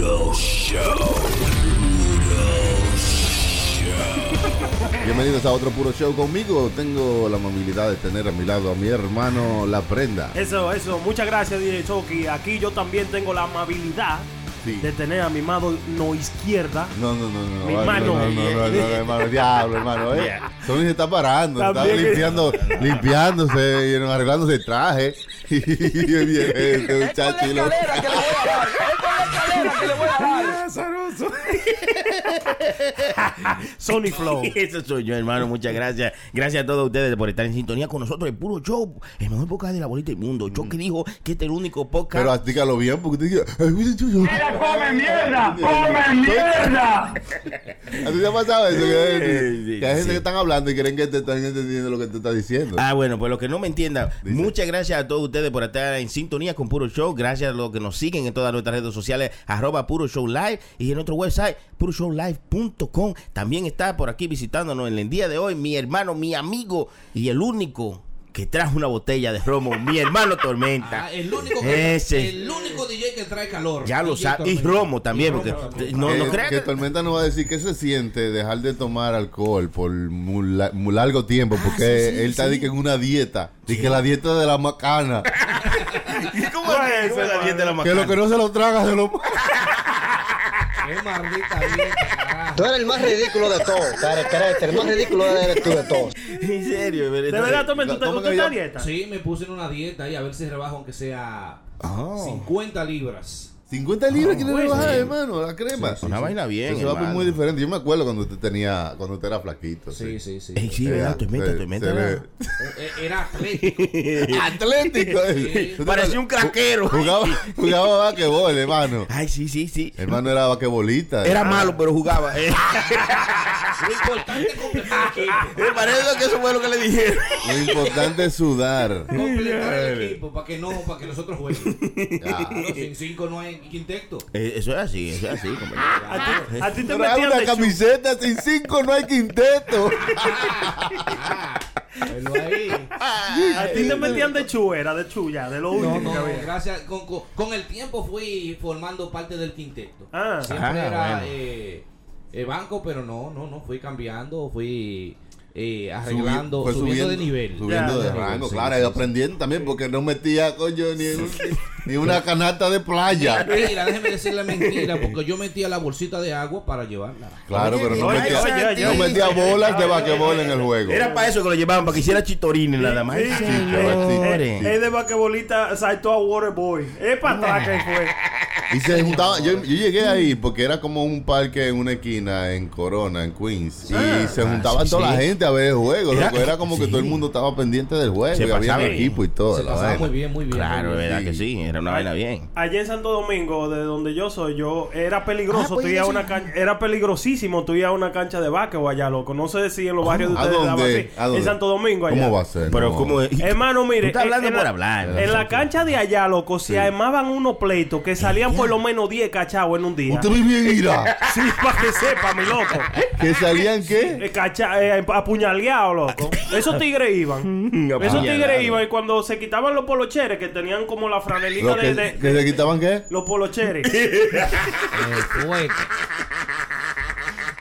Puro Show. Bienvenidos a otro puro show conmigo. Tengo la amabilidad de tener a mi lado a mi hermano La Prenda. Eso, eso. Muchas gracias, DJ Chucky. Aquí yo también tengo la amabilidad Sí. de tener a mi mano no izquierda. No, no, no, no. Mi vale, mano. No, no, no, no, no, hermano. Diablo, hermano. Eh. Sony se está parando. Está También limpiando, limpiándose y arreglándose el traje. Y viene este muchacho y lo- que le voy a dar. Sony Flow. Eso soy yo, hermano. Muchas gracias. Gracias a todos ustedes por estar en sintonía con nosotros. El puro show. El mejor podcast de la bolita del mundo. Yo que dijo que este es el único podcast. Pero dígalo bien porque usted dice. "Ay, mire, chucho". ¡Come mierda! ¡Come mierda! ¿A ti te ha pasado eso? Que, hay gente sí. que están hablando y creen que te están entendiendo lo que te está diciendo. Ah, bueno, pues lo que no me entiendan, Dice. muchas gracias a todos ustedes por estar en sintonía con Puro Show. Gracias a los que nos siguen en todas nuestras redes sociales, arroba Puro Show Live y en nuestro website, puroshowlive.com. También está por aquí visitándonos en el día de hoy mi hermano, mi amigo y el único que trajo una botella de romo, mi hermano Tormenta. Ah, el único que Ese. el único DJ que trae calor. Ya lo DJ sabe. Y romo también, Y porque romo no, no que, crean que que- Tormenta nos va a decir qué se siente dejar de tomar alcohol por muy, la- muy largo tiempo, porque Ah, sí, sí, él está sí. que en una dieta, y que la dieta de la macana, ¿Cómo es ¿Cómo es la dieta de la que lo macana? que no se lo traga se lo Qué maldita dieta, carajo. Tú eres el más ridículo de todos, el más ridículo eres tú de todos. En serio, De verdad, Tormenta, ¿tú te- ¿Cómo tú que estás yo- dieta? Sí, me puse en una dieta ahí a ver si rebajo aunque sea Ah. 50 libras. 50 libras quiere pues, rebajar, sí. hermano, la crema. Una vaina bien, Eso va muy diferente. Yo me acuerdo cuando usted tenía, cuando usted era flaquito. Sí, sí, sí. Ey, sí, Eh, ¿verdad? Tormenta. se ¿verdad? ve- Eh, Era atlético. Atlético. Sí. Usted Parecía un craquero. Jugaba, jugaba basquetbol, hermano. Ay, sí, sí, sí. Hermano era basquetbolista. Era malo, pero jugaba. Lo importante es completar el equipo. Me parece que eso fue lo que le dijeron. Lo importante es sudar. Completar el equipo para que no, para que nosotros jueguen. Ya. Claro, sin cinco no hay quinteto. Eh, eso es así, eso es así. compañero. A ti, a ti te Trae metían una de chu- camiseta sin cinco, no hay quinteto. Ah, velo ahí. A ti te metían de chuera, de chulla, de lo No, último no, que no, había. gracias. Con, con, con el tiempo fui formando parte del quinteto. Ah, Siempre Ah, era bueno. eh, eh, banco, pero no, no, no. Fui cambiando, fui eh, arreglando, subiendo, de nivel. Subiendo Ya, de ya. rango, Sí, claro, sí, y sí. aprendiendo también porque no metía, coño, ni, un- ni una canasta de playa. Mentira, déjeme decirle mentira, porque yo metía la bolsita de agua para llevarla. Claro, pero no metía, oye, oye, no oye. metía bolas de basquetbol en el juego. Era para eso que lo llevaban, para que hiciera chitorines nada más. Es de basquetbolista, saltó a Waterboy. Es para atrás que fue. Y se juntaba, yo, yo llegué ahí porque era como un parque en una esquina en Corona, en Queens. Y se juntaban sí, toda la sí. A ver el juego. Era- loco. Era, como que sí. todo el mundo estaba pendiente del juego. Se y había un equipo y todo. Se la pasaba vaina. muy bien, muy bien. Claro, es verdad Sí. que sí, era una vaina bien. Allá en Santo Domingo, de donde yo soy, yo era peligroso. Ah, pues tú ibas a una cancha, era peligrosísimo. Tú ibas a una cancha de básquetbol allá, loco. No sé si en los barrios de ¿A ustedes daba dónde? así. ¿A dónde? En Santo Domingo, allá. ¿Cómo va a ser? Pero No. como Hermano, mire. Tú estás en- hablando en por la- hablar. En la cancha de allá, loco, se armaban unos pleitos que salían por lo menos 10 cachados en un día. Usted vivía en Ira. Sí, para que sepa, mi loco. que salían qué? Eh, cacha- eh, apuñaleado, loco. Esos tigres iban. Esos tigres iban y cuando se quitaban los polocheres que tenían como la franelita Lo de, que, de- que se quitaban qué? los polocheres.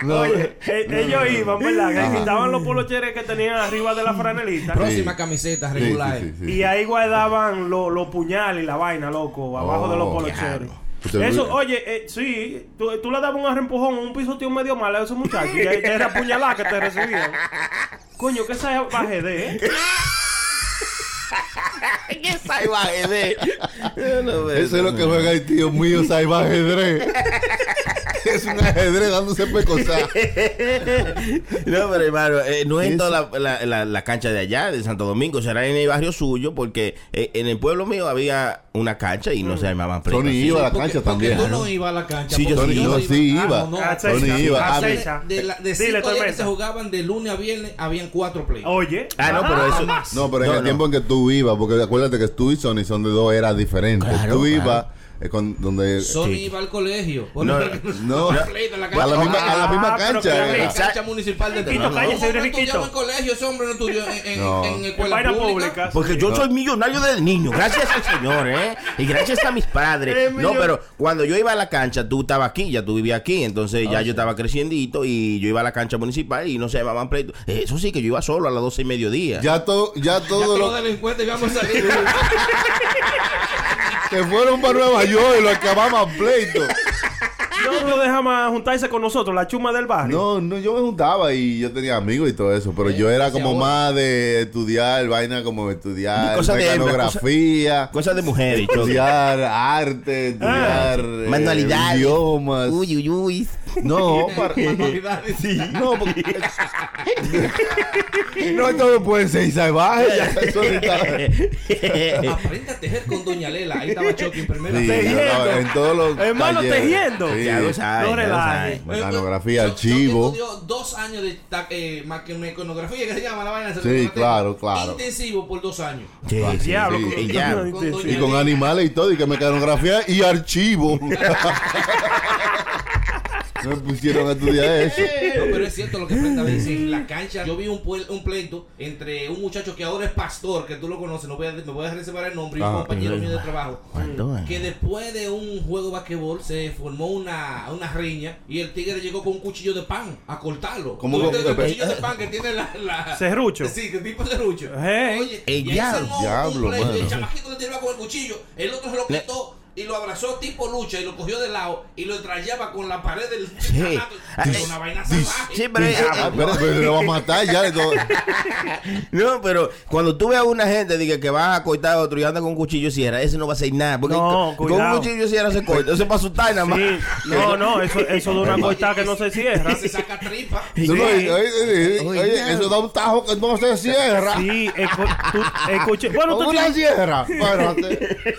No. Oye, eh, ellos iban, ¿verdad? Que se quitaban los polocheres que tenían arriba de la franelita. Próxima Sí. camiseta regular. sí, sí, sí. Y ahí guardaban los los puñales y la vaina, loco, abajo de los Oh, polocheres. Usted Eso, oye, eh, sí, tú, tú le dabas un arrempujón, un pisoteo medio mal a esos muchachos. Y ya, ya era puñalada que te recibían. Coño, que esa es bajede, ¿eh? ¿Qué salvaje de? Eso es lo que juega el tío mío, Saiba ajedrez. es un ajedrez dándose pecosar. No, pero hermano, eh, no es Eso- toda la, la, la- la cancha de allá, de Santo Domingo, será en el barrio suyo, porque eh, en el pueblo mío había una cancha y no se armaban pleitos Tony iba a la cancha porque también. tú ¿no? ibas a la cancha. Sí, yo sí iba. Sí, Ah, iba. Tony iba. Ah, acecha. De, la- de Dile, cinco días que se jugaban de lunes a viernes, habían cuatro plays. Oye. Ah, no, pero eso. más. No, pero en No, el no. tiempo en que tú ibas, porque acuérdate que tú y Sony son de dos eras diferentes. Claro, tú claro. ibas eh, con, donde... Sony Sí. iba al colegio. No, no. la play de la A la cancha. misma, a la misma Ah, pero cancha. que- La cancha municipal de Riquito, cállese, hombre Riquito. en colegio, ese hombre no estudió en, en, No. en En escuela pública. pública. Porque yo soy millonario de niño, gracias al Señor, ¿eh? Y gracias a mis padres. No, pero cuando yo iba a la cancha, tú estabas aquí, ya tú vivías aquí, entonces ya yo estaba creciendito y yo iba a la cancha municipal y no se llamaban pleito. Eso sí, que yo iba solo a las 12 y mediodía. Ya, todo ya Ya todo todos lo los delincuentes íbamos a salir. que fueron para Nueva York y lo acababan pleito. No lo dejaban juntarse con nosotros, la chuma del barrio. No, no, yo me juntaba y yo tenía amigos y todo eso, pero Eh, yo era como ahora. más de estudiar vaina como estudiar Cosa mecanografía, Cosas de mujeres, estudiar arte, estudiar eh, Manualidades. idiomas. Uy, uy, uy. No, para, Manualidades. no, porque no todo puede ser salvaje. ya eso está- Aprende a tejer con Doña Lela. Ahí estaba Chucky en primera Sí. Tejiendo. estaba en todos los Hermano, talleres. tejiendo. Sí. Ya lo sabes, No relajes. Mecanografía, Chucky archivo. estudió dos años de eh, mecanografía, que se llama la vaina. Sí, claro, claro. Intensivo por dos años. Sí, sí, Diablo, sí. con- Y ya. con- Y con animales y todo, y que mecanografía y archivo. Me pusieron a estudiar eso. No, pero es cierto lo que Prenda dice. En la cancha yo vi un, puel- un pleito entre un muchacho que ahora es pastor, que tú lo conoces, no voy a, me voy a reservar el nombre, y un Ajá. compañero mío de trabajo. ¿Cuánto, eh? Que después de un juego de basquetbol se formó una, una riña y el tigre llegó con un cuchillo de pan a cortarlo. ¿Cómo ¿Tú viste con- el cuchillo de pan que tiene la... la Serrucho. Sí, que tipo serrucho. Hey. Oye, El diablo. Diablo, el chamaquito le tiraba con el cuchillo, el otro se lo quitó y lo abrazó tipo lucha y lo cogió de lado y lo trayaba con la pared del Sí. campeonato. Era una vaina salvaje. Sí, pero, eh, Ah, pero, pero lo va a matar ya. de todo. No, pero cuando tú ves a una gente diga que va a cortar a otro y anda con un cuchillo sierra, ese no va a hacer nada. Porque No, con, con un cuchillo sierra se corta. Eso es para asustar nada más. Sí. No, no, eso, eso de una cortada que no se cierra. se saca tripa. No, no, oye, oye, oye, Oye, oye, ya. eso da un tajo que no se cierra. Sí, escuché. Bueno, tú Una tienes. sierra.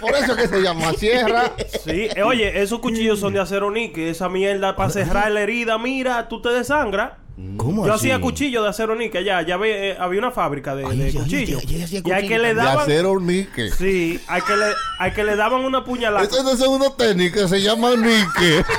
Por eso que se llama sierra. Sí, eh, oye, esos cuchillos son de acero níquel. Esa mierda para cerrar la herida, mira, tú te desangras. ¿Cómo Yo así? hacía cuchillo de acero níquel allá. Ya ve, eh, había una fábrica de, cuchillos. Y hay que le De daban. acero níquel. Sí, hay que le, hay que le daban una puñalada. Esto no es una técnica, se llama níquel.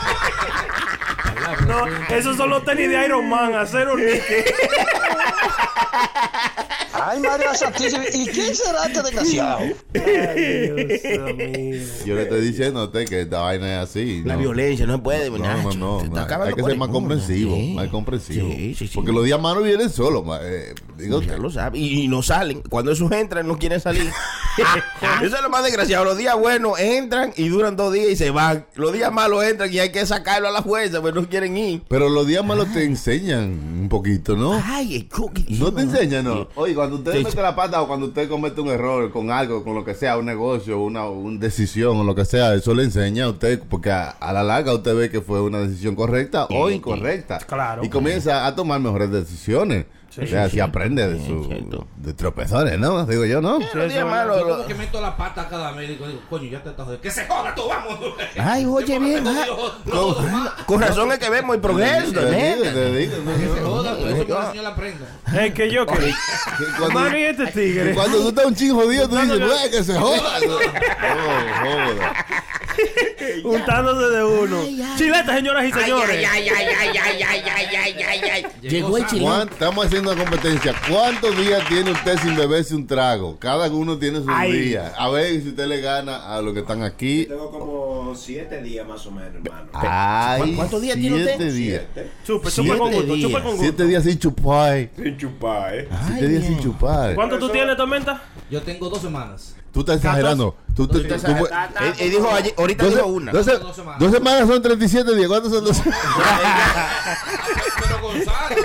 No, esos son los tenis de Iron Man, acero níquel. Ay, María Santísima. ¿Y quién será este desgraciado? Ay, Dios mío. Yo le estoy diciendo a usted que esta vaina es así. La ¿no? violencia no se puede. No, Nacho. no, no. Hay que ser más comprensivo. Sí. Más comprensivo. Sí, sí, sí. Porque los días malos vienen solos. eh, diga Ya usted. lo sabe. Y, y no salen. Cuando esos entran, no quieren salir. Eso es lo más desgraciado. Los días buenos entran y duran dos días y se van. Los días malos entran y hay que sacarlo a la fuerza, pues no quieren ir. Pero los días malos te enseñan un poquito, ¿no? Ay, el Chucky. No te enseñan, ¿no? Oye, cuando usted Sí. mete la pata o cuando usted comete un error con algo, con lo que sea, un negocio, una, una decisión o lo que sea, eso le enseña a usted, porque a, a la larga usted ve que fue una decisión correcta o Sí, incorrecta. Claro. Y comienza a tomar mejores decisiones. O sea, así aprende de Sí, sus de tropezones, ¿no? Digo yo, ¿no? Los días malos. Yo como que meto la pata a cada médico y digo, coño, ya te estás jodiendo. ¡Que se joda tú, vamos! Ay, oye, bien. Ah, no, Con razón es que vemos el progreso. No, Que se joda, por eso enseñó la prenda. Es que yo que. Que cuando, Mano, y este tigre. cuando tú estás un chingo jodido, tú dices. "Güey, que se joda. Joda. Juntándose de uno. Chileta, señoras y señores. Llegó el. ¿Cuán- Estamos haciendo una competencia. ¿Cuántos días tiene usted sin beberse un trago? Cada uno tiene sus Ay. días. A ver si usted le gana a los que están aquí. Tengo como siete días más o menos, hermano. Ay, ¿Cu- cuántos días tiene usted? siete días. Siete. Chupe, Siete con gusto, días. chupe con gusto. Siete días sin chupar. Sin chupar, ¿eh? Siete días sin chupar. ¿Cuánto tú tienes, Tormenta? Yo tengo dos semanas. Tú estás exagerando. Tú, tú, tú- tú- Él, él dijo ayer, ahorita dijo una. Dos semanas. dos semanas son 37 días. ¿Cuántos son dos? Pero Gonzalo.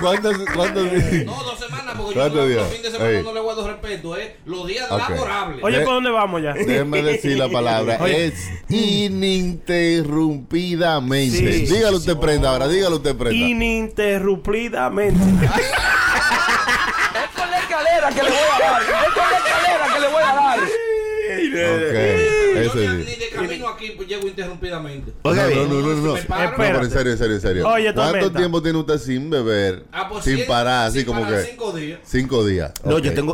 ¿Cuántos? cuántos días? No, dos semanas, porque yo ¿Cuántos los días? fines de semana Ey. no le guardo respeto, ¿eh? Los días Ok. laborables. Oye, De- ¿por dónde vamos ya? Déjeme decir la palabra. Oye. Es ininterrumpidamente. Sí. Dígalo usted, prenda ahora. Dígalo usted, prenda. Ininterrumpidamente. Es con la escalera que le voy a dar. Es con la escalera que le voy a dar. Ok, Yo ni, sí. ni camino aquí pues, llego interrumpidamente. Oiga no, no, no, no, no. Pero en serio, en serio, en serio. Oye, ¿Cuánto tiempo tiene usted sin beber? Ah, pues, sin parar, así como que. Cinco días. Cinco días. No, yo tengo-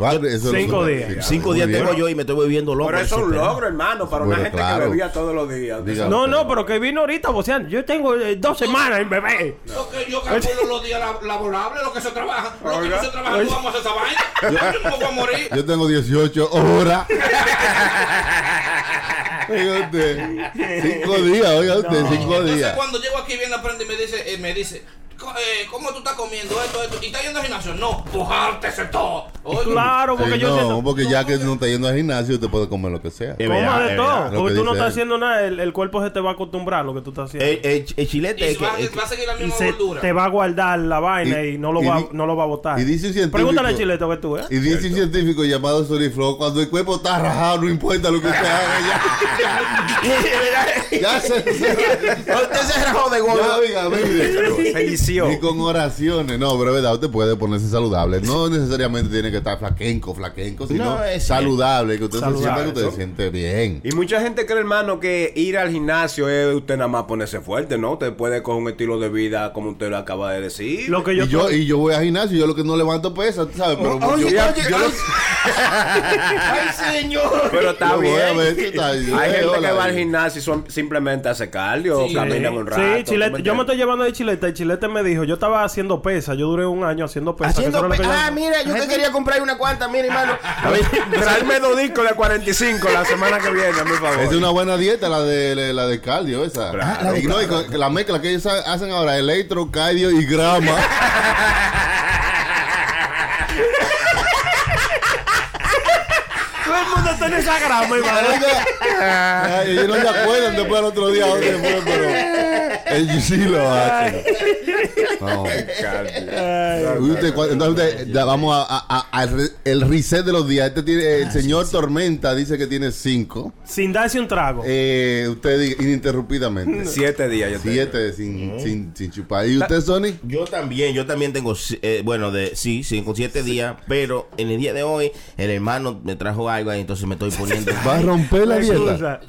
cinco días. Cinco días tengo yo y me estoy volviendo loco. Pero eso es un logro, hermano, para una gente que bebía todos los días. No, no, pero que vino ahorita voceando. Yo tengo eh, dos semanas en bebé. Lo que yo calculo los días lab- laborables, lo que se trabaja. Lo que no se trabaja, no vamos a hacer esa vaina. Yo no me voy a morir. Yo tengo 18 horas. Oiga usted. Cinco días, oiga usted, cinco Entonces días. cuando llego aquí viene a aprender y me dice, eh, me dice, "Co- eh, ¿cómo tú estás comiendo esto, esto? ¿Y estás yendo al gimnasio? No, pujártese todo. Claro, porque Sí, yo no, siento. porque ya que no está yendo al gimnasio, usted puede comer lo que sea. Coma de es todo. Porque que tú no estás él. haciendo nada, el, el cuerpo se te va a acostumbrar a lo que tú estás haciendo. El, el- el chilete y es que, va, es que- va a seguir la y misma gordura. te va a guardar la vaina y, Y- no lo y va di- no lo va a botar. y dice un científico- Pregúntale al chileto que tú, ¿eh? Y dice un científico llamado Soliflow, cuando el cuerpo está rajado, no importa lo que se haga, ya, ya se, se- Usted se rajó de ya, gordo. mire. Se lició. Ni con oraciones, no, pero verdad, usted puede ponerse saludable. No necesariamente tiene que estar flaquenco, flaquenco, sino No, es saludable, que usted se Saludable, sienta que usted se siente bien. Y mucha gente cree, hermano, que ir al gimnasio es usted nada más ponerse fuerte, ¿no? Usted puede coger un estilo de vida como usted lo acaba de decir. Lo que yo, Y yo, y yo voy al gimnasio, yo lo que no levanto pesa, tú ¿sabes? Pero Oye, yo, oye, yo lo- Ay, señor. Pero está bien. ver está ahí. Hay gente hola, que va al gimnasio y son- simplemente hace cardio, Sí. caminan un rato. Sí, Chilete, ¿tú me yo me estoy llevando de Chilete y Chilete me dijo, yo estaba haciendo pesa, yo duré un año haciendo pesa. Haciendo lo pe- que yo- ah, mira, yo que quería comprar una cuanta, mira, hermano. Traerme dos discos de 45 la semana que viene, a mi favor. Es una buena dieta la de la de cardio esa. Claro. Y no, y con- la mezcla que ellos ha- hacen ahora, electro, cardio y grama. Todo el mundo está en esa grama, hermano. Ay, ellos no se acuerdan después del otro día dónde fue, pero ellos sí lo hacen. No. Usted, entonces usted- ya vamos a, a- a- al re- el reset de los días. Este tiene, el señor Tormenta dice que tiene cinco. Sin darse un trago. Eh, usted diga ininterrumpidamente. Siete días yo tengo. Siete sin, sin, sin chupar. ¿Y usted, Sony? Yo también, yo también tengo, eh, bueno, de sí, sí, con siete días, pero en el día de hoy el hermano me trajo algo ahí, entonces me estoy poniendo. ¿Va a romper la dieta?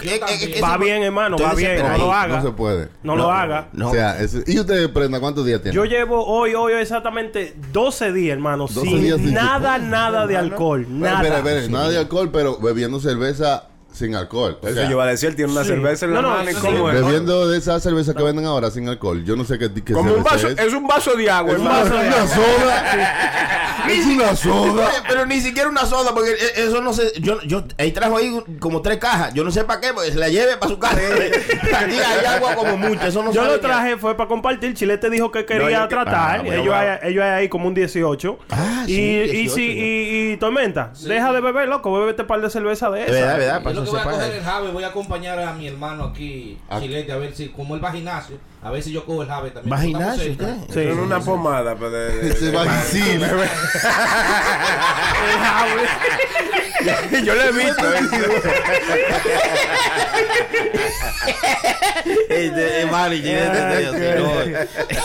Va bien, hermano, va bien. No lo haga. No se puede. No lo haga. No, O sea, eso- ¿y usted, Prenda, cuántos días tiene? Yo llevo hoy, hoy exactamente 12 días, hermano, 12 sin días sin nada, chupar. nada de alcohol. Espera, Nada. espera, espera, nada de alcohol, pero bebiendo cerveza sin alcohol. O sea, yo iba a decir, él tiene una Sí. cerveza en la No, no, mano y sí, cómo es. bebiendo de esa cerveza que venden ahora sin alcohol. Yo no sé qué, qué Como un cerveza vaso, es. es un vaso de agua, Es hermano. una soda. Es una soda. Pero ni siquiera una soda, porque eh, eso no sé. Yo, yo ahí trajo ahí como tres cajas. Yo no sé para qué, porque se la lleve para su casa. Aquí hay agua como mucho. Eso no Yo lo traje, fue para compartir. Chilete dijo que quería yo que- tratar. Ah, ellos, hay, ellos hay ahí como un 18. Ah, y, sí, y, 18, sí, ya. y, y Tormenta, deja de beber, loco. Bébete un par de cerveza de Es esa. verdad, verdad. Que voy a coger el jave, voy a acompañar a mi hermano aquí. Chilete, a ver si, como él va al gimnasio, a ver si yo cojo el jave también. ¿Va al Estamos gimnasio cerca. usted? Sí. Tiene una pomada pues, de, de- Se de- va a decir. Yo lo he visto. ¿eh? Señor.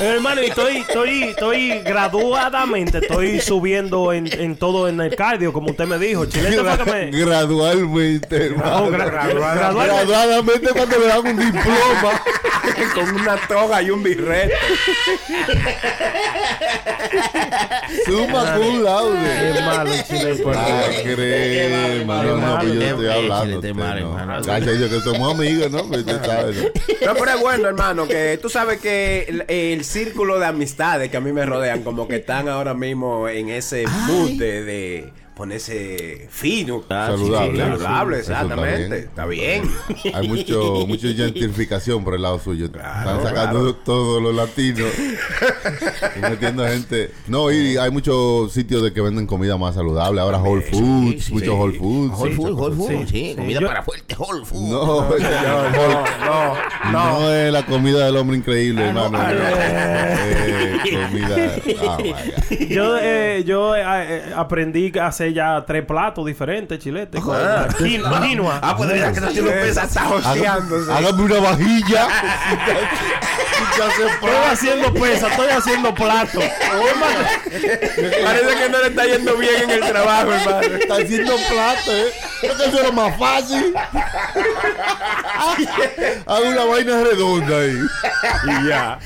Hermano, y estoy, estoy, estoy graduadamente, estoy subiendo en, en todo en el cardio, como usted me dijo. Chilete que me... Gradualmente, hermano. No, gra- gradualmente. Graduadamente cuando le dan un diploma. Con una toga y un birrete. Suma cum laude. Qué malo el chilete. Ah, crema. No, no, pues yo Qué estoy malo, hablando. malo. Gracias a Dios que somos amigos, ¿no? Pues usted sabe, ¿no? No, pero es bueno, hermano, que tú sabes que el, el círculo de amistades que a mí me rodean, como que están ahora mismo en ese mood de, de ponerse fino. Ah, Saludable. Sí, saludable, exactamente. Está bien. Hay mucho, mucha gentrificación por el lado suyo. Están sacando claro. todos los latinos y metiendo gente. No, y hay muchos sitios de que venden comida más saludable. Ahora Whole Foods, sí, muchos sí. Whole Foods. Whole Food, Whole Food, Sí, comida Yo- para fuerte, Whole Food. No, No, no, no es la comida del hombre increíble, hermano. ah, no. Eh, comida. Ah. Yo, eh, yo eh, eh, aprendí a hacer ya tres platos diferentes, chilete. con quin- quinoa. Ah, pues ya que haciendo pesas. Está joseándose. Hágame una vajilla. Estoy haciendo pesa, estoy haciendo plato. Parece que no le está yendo bien en el trabajo, hermano. Está haciendo plato, ¿eh? Creo que eso era más fácil. Hago una vaina redonda ahí. Y ya.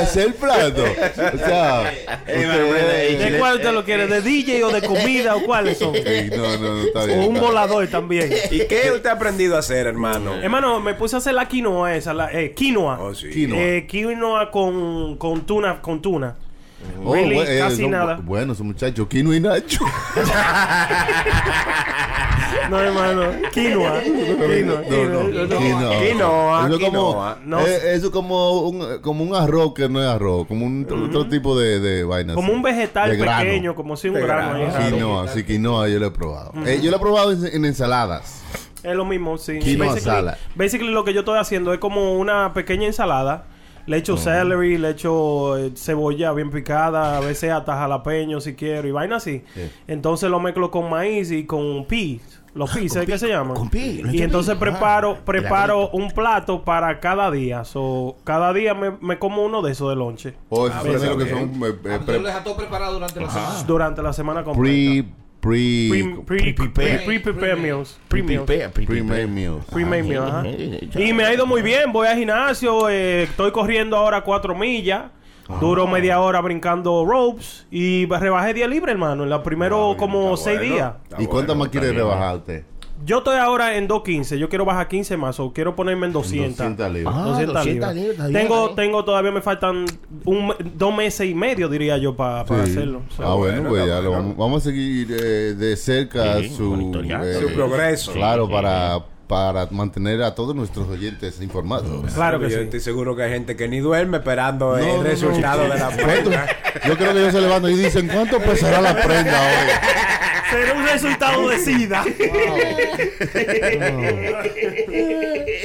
Hacer plato. O sea, ¿De cuál usted lo quiere? ¿De DJ o de comida o cuáles son? Ey, no, no, no, está bien. O un volador también. ¿Y qué usted ha aprendido a hacer, hermano? Hermano, me puse a hacer la quinoa esa, la eh, quinoa. Oh, sí. Quinoa. Eh, quinoa con, con tuna, con tuna. Oh, Really, eh, casi son nada. bu- Bueno, esos muchachos, Kino y Nacho. No, hermano, quinoa. Quinoa. No, no, quinoa. Eso es como. No. eh, eso es como un, como un arroz que no es arroz, como un otro tipo de, de vaina. Como así, un vegetal de grano. pequeño, como si un De grano. grano. Quinoa, sí, quinoa yo lo he probado. Eh, yo lo he probado en, en ensaladas. Es lo mismo, sí. Quinoa basically, basically lo que yo estoy haciendo es como una pequeña ensalada. Le echo celery, le echo eh, cebolla bien picada, a veces hasta jalapeño si quiero y vaina así. Sí. Entonces lo mezclo con maíz y con peas. Los peas, ¿sabes qué se llaman? con peas, Y entonces peas. preparo Ah, preparo un plato para cada día. So, cada día me, me como uno de esos de lonche. O esos veces son los que también. son eh, eh, Tú pre- lo dejas todo preparado durante la semana. Durante la semana completa. pre, pre, Pre- pre- pre- pre-prepare meals. Pre-made meals. Pre-made meal, ajá. eh, Y me ha ido muy bien, voy al gimnasio, eh, estoy corriendo ahora cuatro millas. Duro media hora brincando ropes y rebajé 10 libras, hermano. En los primeros como está 6 bueno. días. ¿Y cuántas más quiere rebajar usted? Yo estoy ahora en 215. Yo quiero bajar 15 más o quiero ponerme en 200. 200 libras. Ah, 200 200 libras. tengo, bien. tengo, todavía me faltan un, dos meses y medio, diría yo, para Sí. hacerlo. Ah, bueno, pues ya lo vamos, vamos a seguir eh, de cerca Sí, su, monitoreando. eh, Su progreso. Claro, para, para mantener a todos nuestros oyentes informados. Claro que yo sí. estoy seguro que hay gente que ni duerme esperando No, el no, resultado no. de la prueba. Yo creo que ellos se levantan y dicen, ¿cuánto pesará la prenda hoy? Será un resultado de SIDA.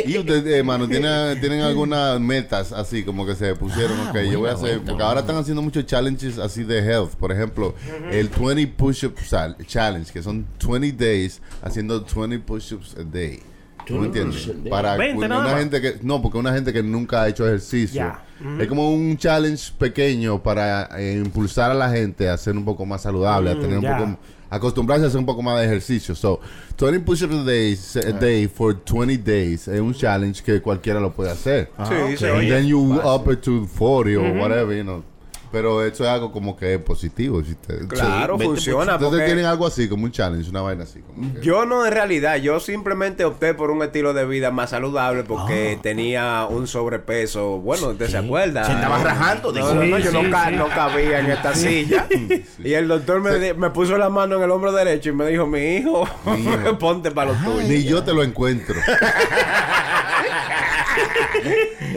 Y ustedes, hermano, ¿tienen, ¿tienen algunas metas así como que se pusieron? Ah, ok, yo voy a hacer. buena, Porque ahora están haciendo muchos challenges así de health. Por ejemplo, el 20 push-up sal- challenge, que son 20 days haciendo 20 push-ups a day. ¿Tú me entiendes? Para 20 una, nada gente que. No, porque una gente que nunca ha hecho ejercicio. Es como un challenge pequeño para eh, impulsar a la gente a ser un poco más saludable, a tener un poco acostumbrarse a hacer un poco más de ejercicio. So, 20 push-ups a day, a day for 20 days es un challenge que cualquiera lo puede hacer. Sí, se And oye. then you up it to 40 or whatever, you know. Pero eso es algo como que es positivo. Si te- Claro, funciona. Entonces porque tienen algo así, como un challenge, una vaina así. Como que- Yo no en realidad, yo simplemente opté por un estilo de vida más saludable porque tenía un sobrepeso. Bueno, ¿usted se acuerda? Se estaba rajando No, no, no, Sí, yo no, sí, ca- sí. no cabía en esta silla. Y el doctor me, me puso la mano en el hombro derecho y me dijo, mi hijo, ponte para lo tuyo. Ni yo te lo encuentro.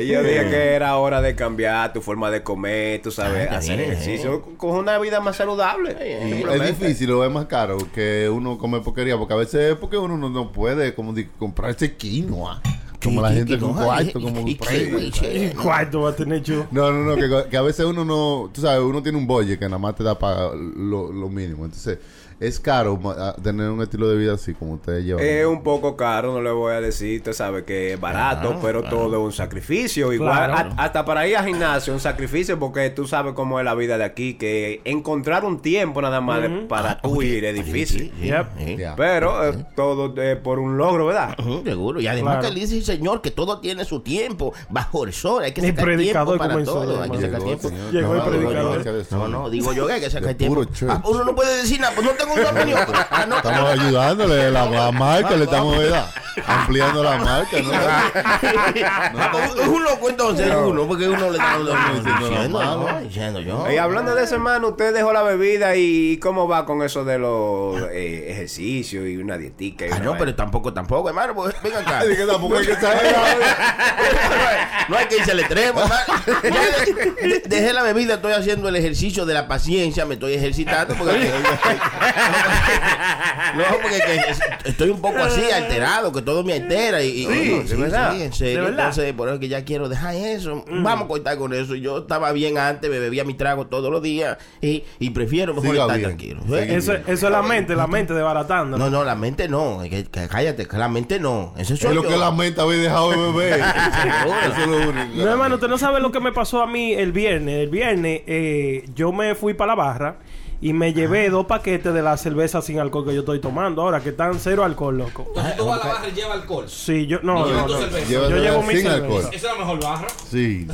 Y yo dije que era hora de cambiar tu forma de comer, tú sabes, Ah, hacer bien, ejercicio con una vida más saludable. es difícil o es más caro que uno come porquería, porque a veces es porque uno no, no puede como di- comprarse quinoa. Como la ¿Qué- gente con cuarto, como. ¿Cuánto va a tener yo? No, no, no, que, que a veces uno no, tú sabes, uno tiene un bolle que nada más te da para lo, lo mínimo. Entonces, es caro tener un estilo de vida así como ustedes llevan. Es un poco caro, no le voy a decir, usted sabe que es barato, Claro, pero claro. todo es un sacrificio. Igual, Claro. a- hasta para ir al gimnasio, un sacrificio, porque tú sabes cómo es la vida de aquí, que encontrar un tiempo nada más de- para tú ir es difícil. Sí, Yep. Pero eh, todo es por un logro, ¿verdad? Ujú, seguro. Y además Claro. que dice el Señor que todo tiene su tiempo bajo el sol. Hay que sacar tiempo predicador para comenzó, todo. Hay que sacar Llegó, tiempo. Llegó el No, no, predicador. no, no, No, no, digo yo que hay que sacar tiempo. Ah, uno no puede decir nada, pues no tengo opinión. Ah, no. Estamos ayudándole la, la marca, le estamos ¿verdad? ampliando la marca, ¿no? Ah, es un loco entonces, es uno, porque uno le no, diciendo yo. Y hablando de eso, hermano, usted dejó la bebida y ¿cómo va con eso de los eh, ejercicios y una dietica? y Ah, una no, vaina? pero tampoco, tampoco, hermano, pues venga acá. Así que tampoco hay que exagerar. no hay que irse al extremo, hermano. Dejé la bebida, estoy haciendo el ejercicio de la paciencia, me estoy ejercitando porque no, porque que estoy un poco así alterado, que todo me altera y, y- Sí, y- de verdad. en serio. De verdad. Entonces, por eso que ya quiero dejar eso. Vamos a cortar con eso. Yo estaba bien antes, me bebía mi trago todos los días y, y prefiero mejor Siga estar bien. tranquilo. ¿eh? Eso, eso es la mente, la mente desbaratando. No, no, la mente no. que- que cállate, que la mente no. Eso soy Es lo yo. que la mente había dejado de beber. Eso es lo único. No, hermano, usted no sabe lo que me pasó a mí el viernes. El viernes eh, yo me fui para la barra y me llevé dos paquetes de la cerveza sin alcohol que yo estoy tomando ahora, que están cero alcohol, loco. Entonces tú vas a la barra y lleva alcohol. Sí, yo, no, no, tu no. cerveza. Yo llevo mi sin cerveza. alcohol. Esa es la mejor barra. Sí.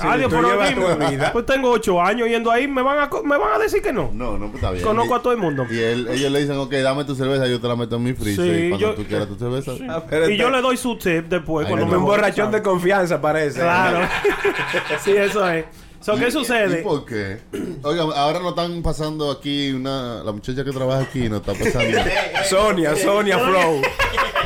Adiós, pero bebida. Pues tengo ocho años yendo ahí, me van a, me van a decir que no. No, no, pues está bien. Conozco Y- a todo el mundo. Y él- ellos le dicen, ok, dame tu cerveza, yo te la meto en mi freezer. Sí, y cuando yo- tú quieras tu cerveza. Pero Y yo le doy su tip después Ay, cuando no. me un borrachón ¿sabes? de confianza parece. Claro. sí, eso es. So, ¿Qué ¿Y- sucede? ¿Y por qué? Oiga, ahora nos están pasando aquí una... La muchacha que trabaja aquí nos está pasando... Sonia, Sonia Flow.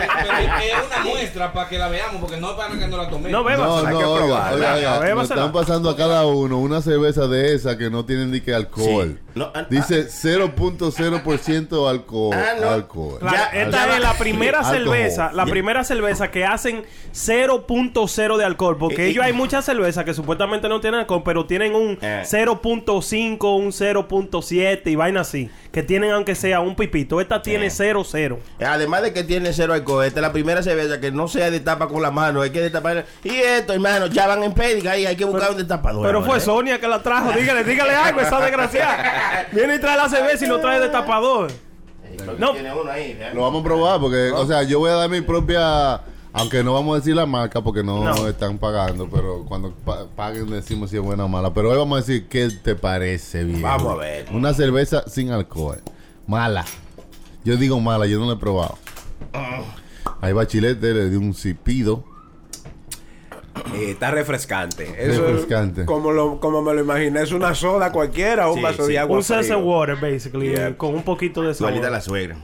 Pero es una muestra para que la veamos, porque no es para que no la tomemos. No bebas. No, hay no, que oiga, probarla. oiga, oiga, Bébasela. nos están pasando a cada uno una cerveza de esa que no tienen ni que alcohol. Sí. No, ah, Dice 0.0% alcohol. Ah, no. alcohol. Ya, esta es la primera Alcohol. cerveza, la primera cerveza que hacen 0.0 de alcohol, porque Eh, ellos eh. hay muchas cervezas que supuestamente no tienen alcohol, pero tienen un Eh. 0.5, un 0.7 y vaina así, que tienen aunque sea un pipito. Esta tiene Eh. 0.0. Además de que tiene cero alcohol, esta es la primera cerveza que no sea de tapa con la mano, hay que destapar. Y esto, hermano, ya van en pédica y hay que buscar un destapador. Pero fue ¿eh? Sonia que la trajo, dígale, dígale algo, esa desgraciada. Viene y trae la cerveza y no trae destapador. No. Tiene uno ahí, ¿eh? Lo vamos a probar porque, o sea, yo voy a dar mi propia... Aunque no vamos a decir la marca porque no, No. están pagando, pero cuando pa- paguen decimos si es buena o mala. Pero hoy vamos a decir qué te parece bien. Vamos a ver. Una cerveza sin alcohol. Mala. Yo digo mala, yo no la he probado. Hay bachilete, le di un cipido. Eh, está refrescante. Eso Refrescante. Es como, lo, como me lo imaginé, es una soda cualquiera o un Sí, vaso sí. de agua. Un sense water, basically, Yeah. eh, con un poquito de sabor. Igualita a la suegra.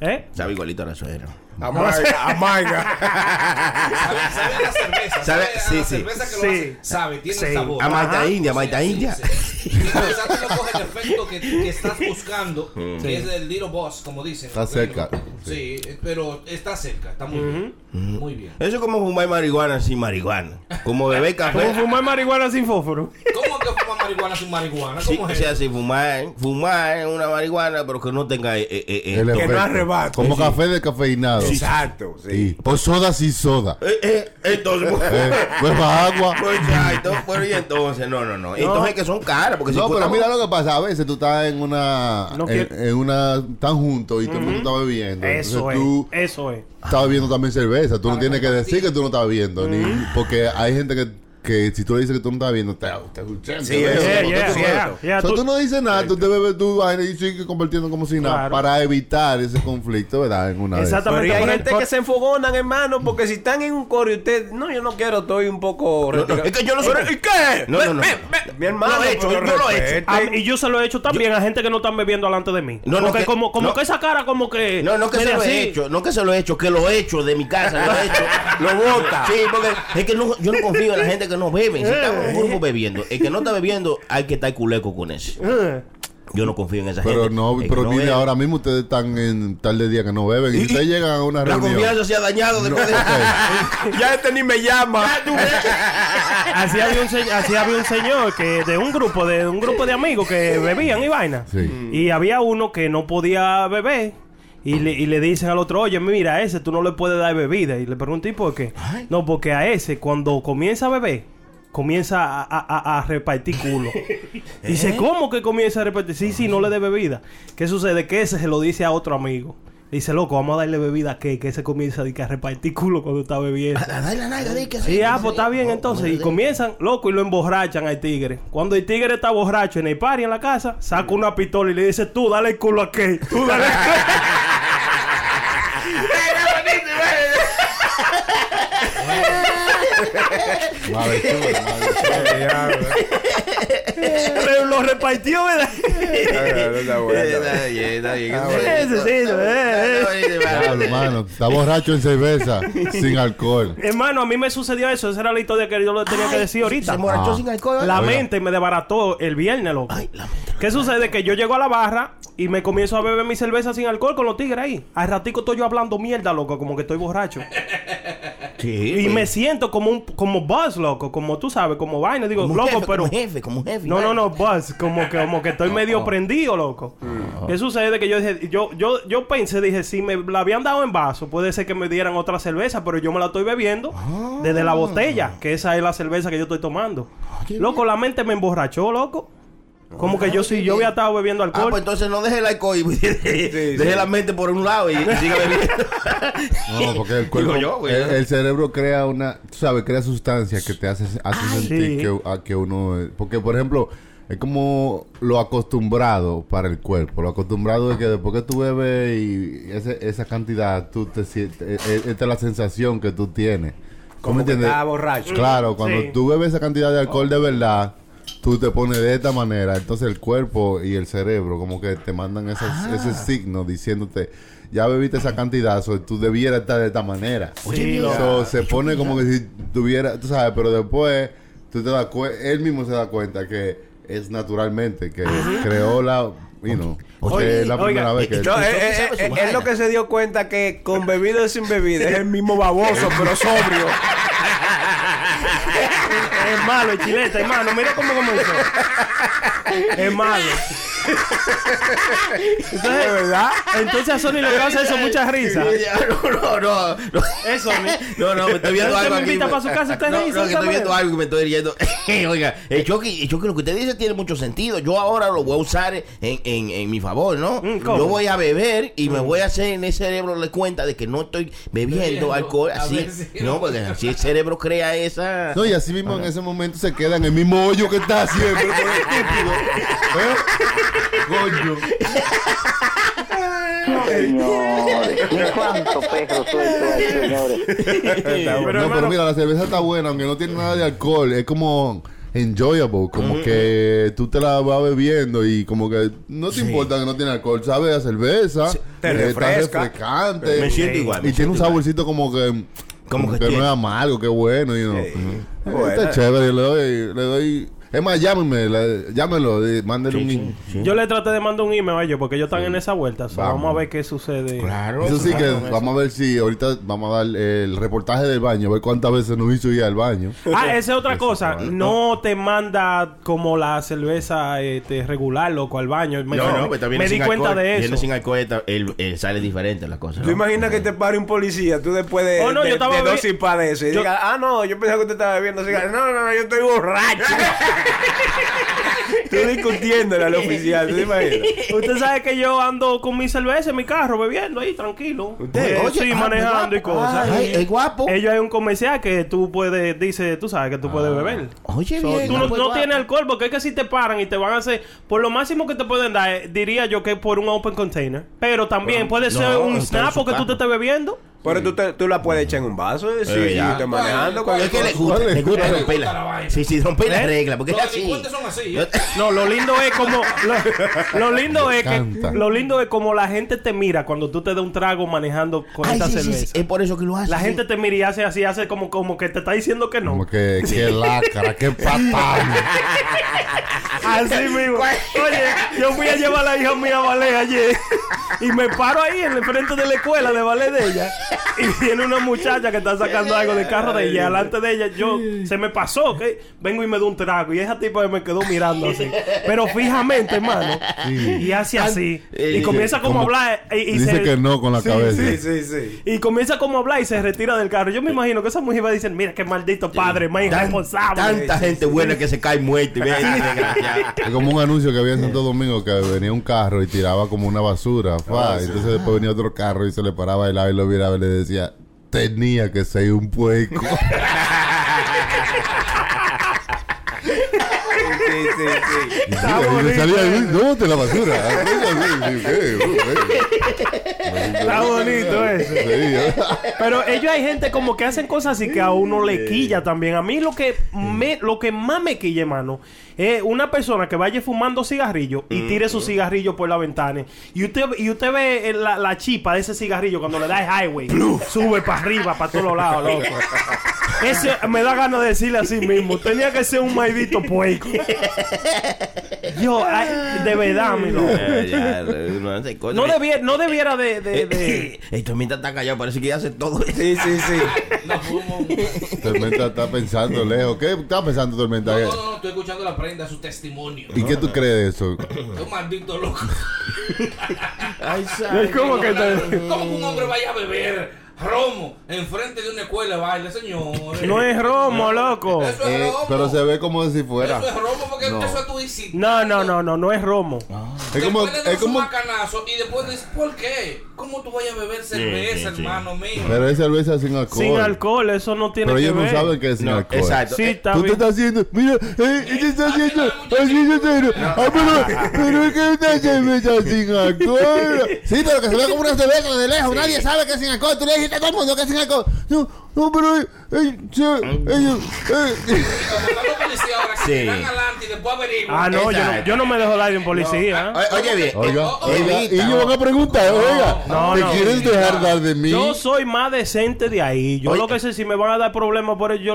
¿Eh? Sabe igualito a la suegra. Amarga, amarga. Sabe, sabe a la cerveza. Sabe- Sabe, a sí, la sí. cerveza que Sí. lo hace. Sabe, tiene Sí. sabor. A Maita. India, Maita Sí, India. sí. Y quizás tú no coges el efecto que, que estás buscando, que es el little boss, como dicen. Está cerca. Sí, pero está cerca, está muy bien. Muy bien. Eso es como fumar marihuana sin marihuana. Como beber Como café. fumar marihuana sin fósforo. ¿Cómo que fuma marihuana sin marihuana? Sí, ¿Cómo o es sea, eso? si fumar, fumar una marihuana, pero que no tenga eh, eh, eh, El que no arrebate. Como Sí. café descafeinado. Exacto, sí. Sí. O soda sin soda. eh, eh, entonces, pues, Eh, pues para agua. pues, exacto, pero y entonces, no, no, no. Entonces que son caras, porque si No, pero cuesta- mira lo que pasa. A veces tú estás en una. No en, en una. Están juntos y todo el mundo está bebiendo. Eso Entonces es. tú Eso es. Estás bebiendo también cerveza. Tú no tienes que decir que tú no estás bebiendo. ni, porque hay gente que, que si tú le dices que tú no estás bebiendo, te, te escuchan. Sí, Yeah, te yeah, ven. yeah, yeah, So, tú- tú no dices nada, tú te bebes tu vaina y sigues convirtiendo como si nada. Claro. Para evitar ese conflicto, ¿verdad? En una. Exactamente. Pero hay gente por- que se enfogonan, hermano, porque si están en un coro y usted, no, yo no quiero, estoy un poco No, no, retirado. es que yo no soy- ¿Y qué? No, no, no. Mi hermano, Lo he hecho, yo lo he hecho. Ah, y yo se lo he hecho también a gente que no están bebiendo delante de mí. No, no, que- como, como que esa cara como que... No, no que se lo he hecho, no que se lo he hecho, que lo he hecho de mi casa, lo he hecho. lo bota. Sí, porque es que yo no confío en la gente que no bebe. Si estamos en un grupo bebiendo, el que no está bebiendo, hay que estar culeco con eso. Eh. Yo no confío en esa Pero gente. no, pero no mire, ahora mismo ustedes están en tal de día que no beben. Y, Y- ustedes llegan a una La reunión. confianza se ha dañado después de Ya este ni me llama. Así había, un se- así había un señor que de un grupo de un grupo de amigos que bebían y vaina. Sí. Y había uno que no podía beber. Y le, y le dicen al otro, oye, mira, a ese tú no le puedes dar bebida. Y le pregunté, ¿y por qué? No, porque a ese, cuando comienza a beber, comienza a, a- a- a repartir culo. Dice, ¿cómo que comienza a repartir? Sí, sí, no le dé bebida. ¿Qué sucede? Que ese se lo dice a otro amigo. Dice, loco, vamos a darle bebida a que, que ese comienza a, a repartir culo cuando está bebiendo. A darle nalga, di que Sí, ah, que pues está bien No, entonces. Y comienzan, loco, y lo emborrachan al tigre. Cuando el tigre está borracho en el party en la casa, saca una pistola y le dice, tú dale el culo a Kate. Tú dale el Madre chula, madre chula. culo. Lo repartió, ¿verdad? Está bueno. Está bien, está bien. Ese sí. Claro, hermano, está borracho en cerveza, sin alcohol. Hermano, a mí me sucedió eso. Esa era la historia que yo le tenía que decir ahorita. Se emborrachó Ah. sin alcohol. La mente me desbarató el viernes, loco. Ay, la mente. ¿Qué sucede? Que yo llego a la barra y me comienzo a beber mi cerveza sin alcohol con los tigres ahí. Al ratico estoy yo hablando mierda, loco, como que estoy borracho. Sí, Y pues. me siento como un como buzz, loco, como tú sabes, como vaina. Digo, Como loco, jefe, pero. Como jefe, como jefe. No, no, no, buzz, como que, como que estoy medio prendido, loco. ¿Qué sucede? Que yo dije, yo, yo, yo pensé, dije, si me la habían dado en vaso, puede ser que me dieran otra cerveza, pero yo me la estoy bebiendo desde la botella, que esa es la cerveza que yo estoy tomando. Loco, la mente me emborrachó, loco. Como que yo si yo había estado bebiendo Ah, alcohol. pues entonces no deje el alcohol y deje la mente por un lado y, y siga bebiendo. No, porque el cuerpo, Digo yo, güey. el, el cerebro crea una, tú sabes, crea sustancias que te hace, hace sentir sí. que, a que uno, porque por ejemplo, es como lo acostumbrado para el cuerpo, lo acostumbrado es que después que tú bebes y ese- esa cantidad, tú te sientes, eh, eh, esta es la sensación que tú tienes. ¿Tú Como me que entiendes? está borracho. Claro, cuando Sí. tú bebes esa cantidad de alcohol de verdad, tú te pones de esta manera. Entonces el cuerpo y el cerebro como que te mandan esos, ese signo diciéndote, ya bebiste esa cantidad, so, tú debieras estar de esta manera. Sí, lo- So, se pone como que si tuviera, tú sabes, pero después tú te das él mismo se da cuenta que es naturalmente, que creó la, you know, Oye, que es la oiga, primera vez que... No, eh, eh, eh, lo que se dio cuenta que con bebida o sin bebida es el mismo baboso, pero sobrio. Es malo, el chilete, hermano. Mira cómo comenzó. Es malo. Entonces, verdad? Entonces a Sony le causa eso mucha risa. no, no, no, no. Es Sony. No, no, me estoy viendo algo me invita pa' su casa, usted no, risa, no, que estoy viendo algo que me estoy riendo. Oiga, el choque, el choque, lo que usted dice tiene mucho sentido. Yo ahora lo voy a usar en, en, en mi favor, ¿no? Mm, ¿cómo? Yo voy a beber y me voy a hacer en el cerebro le cuenta de que no estoy bebiendo Bebiendo, alcohol así. No, porque así el cerebro crea esa. No, y así mismo en ese momento se queda en el mismo hoyo que está siempre, por estúpido. ¿Eh? Coño. No, pero mira, la cerveza está buena, aunque no tiene nada de alcohol. Es como enjoyable, como que tú te la vas bebiendo y como que no te importa que no tiene alcohol, sabe a cerveza, te eh, refresca. está refrescante Me siento igual, me y tiene un igual. saborcito como que Como que que que bueno, you know. Sí. Buena. Está chévere, le doy, le doy. Es más, llámenme, le- llámenlo, di- mándenle un. yo le traté de mandar un email a ellos porque ellos están en esa vuelta. So, Vamos. vamos. a ver qué sucede. Claro. Eso sí que vamos a ver si ahorita vamos a dar el reportaje del baño, a ver cuántas veces nos hizo ir al baño. Ah, esa es otra Eso, cosa. No te manda como la cerveza este, regular, loco, al baño. Me, No, no, pero también me sin di cuenta de Viene eso. sin alcohol, está- el- el sale diferente la cosa. Tú ¿no? imaginas que te pare un policía, tú después de, Oh, no, de, yo estaba de bebi- eso y yo- digas, ah, no, yo pensaba que usted estaba bebiendo cigarros. No, no, no, yo estoy borracho. tú discutiéndole al oficial, ¿tú te imaginas? Usted sabe que yo ando con mi cerveza en mi carro bebiendo ahí tranquilo. ¿Usted? Eh, Oye, sí, ah, manejando y cosas. Ay, es guapo. Ellos hay un comercial que tú puedes, dice, tú sabes que tú puedes beber. Oye, So, bien. tú no, ah, tienes alcohol porque es que si te paran y te van a hacer por lo máximo que te pueden dar eh, diría yo que por un open container pero también puede ser un snap porque tú te estés bebiendo Pero tú, te- tú la puedes echar en un vaso, eh, sí, Eh, sí, ya. estás manejando. ¿Cuál- Es que le gusta, le gusta Le romper gusta la sí, sí, romper la ¿Eh? regla, porque Los es así. delincuentes son así, ¿eh? no lo lindo es como lo, lo lindo es que lo lindo es como la gente te mira cuando tú te das un trago manejando con Ay, esta sí, cerveza sí, es por eso que lo hace. la gente te mira y hace así hace como como que te está diciendo que no Como que, que lacra, que patán. Así mismo. Oye, yo fui a llevar a la hija mía a ballet ayer y me paro ahí en el frente de la escuela de ballet de ella y viene una muchacha que está sacando algo del carro de ella delante de ella yo se me pasó que vengo y me doy un trago y esa tipa me quedó mirando así pero fijamente hermano y hace así y comienza como a hablar y, y Dice se que no con la Sí, cabeza. Sí, sí, sí. y comienza como a hablar y se retira del carro. Yo me imagino que esa mujer va a decir, mira qué maldito padre, más Tan- irresponsable. Tanta gente buena que se cae muerta. Es como un anuncio que había en Santo Domingo que venía un carro y tiraba como una basura. fa, Entonces después venía otro carro y se le paraba el lado y lo miraba y le decía, tenía que ser un pueco. Sí, sí, sí. Y mira, y le salía, eso. no, te la basura. Está bonito. Sí, Pero ellos hay gente como que hacen cosas así que a uno le quilla también. A mí lo que me, lo que más me quilla, hermano, es una persona que vaya fumando cigarrillo y tire su cigarrillo por la ventana. Y usted, y usted ve la, la chipa de ese cigarrillo cuando le da el highway. sube para arriba, para todos los lados, loco. Ese me da ganas de decirle así mismo. Tenía que ser un maldito puerco. Yo, ay, de verdad, mi loco. No cosas. No debiera, de, de, de- El tormenta está callado, parece que hace todo eso. Sí, sí, sí. Tormenta está pensando lejos. ¿Qué está pensando Tormenta? No, no, no, estoy escuchando la prenda, su testimonio. ¿Y qué tú crees de eso? Es un maldito loco. Es como que te- ¿Cómo que un hombre vaya a beber romo enfrente de una escuela de baile, señores. No es romo, loco. Eso es Eh, romo. pero se ve como si fuera. Eso es romo porque No. eso es tu visita. No, no, no, no, no es romo. Es como, es como, un macanazo y después dices, ¿por qué? ¿Cómo tú vayas a beber cerveza, sí, sí. hermano mío? pero es cerveza sin alcohol. Sin alcohol, eso no tiene Pero que ellos no ver. saben que es sin No, alcohol. exacto. Sí, está Tú te estás haciendo, mira, eh, ella está haciendo, así yo te Ah, pero, pero es que esta cerveza sin alcohol. Sí, pero que se ve como una cerveza de lejos. Nadie sabe que es sin alcohol. Tú le dijiste a todo el mundo que es sin alcohol. No, no, pero eh, eh, ellos, eh, que Sí. Ah, no, yo no, yo no me dejo dar de un policía. ¿eh? Oye bien, Oiga, oiga, y ellos van a preguntar, oiga, No, ¿te no. quieres dejar dar de mí? Yo soy más decente de ahí. Yo Oye. lo que sé, si me van a dar problemas por eso, yo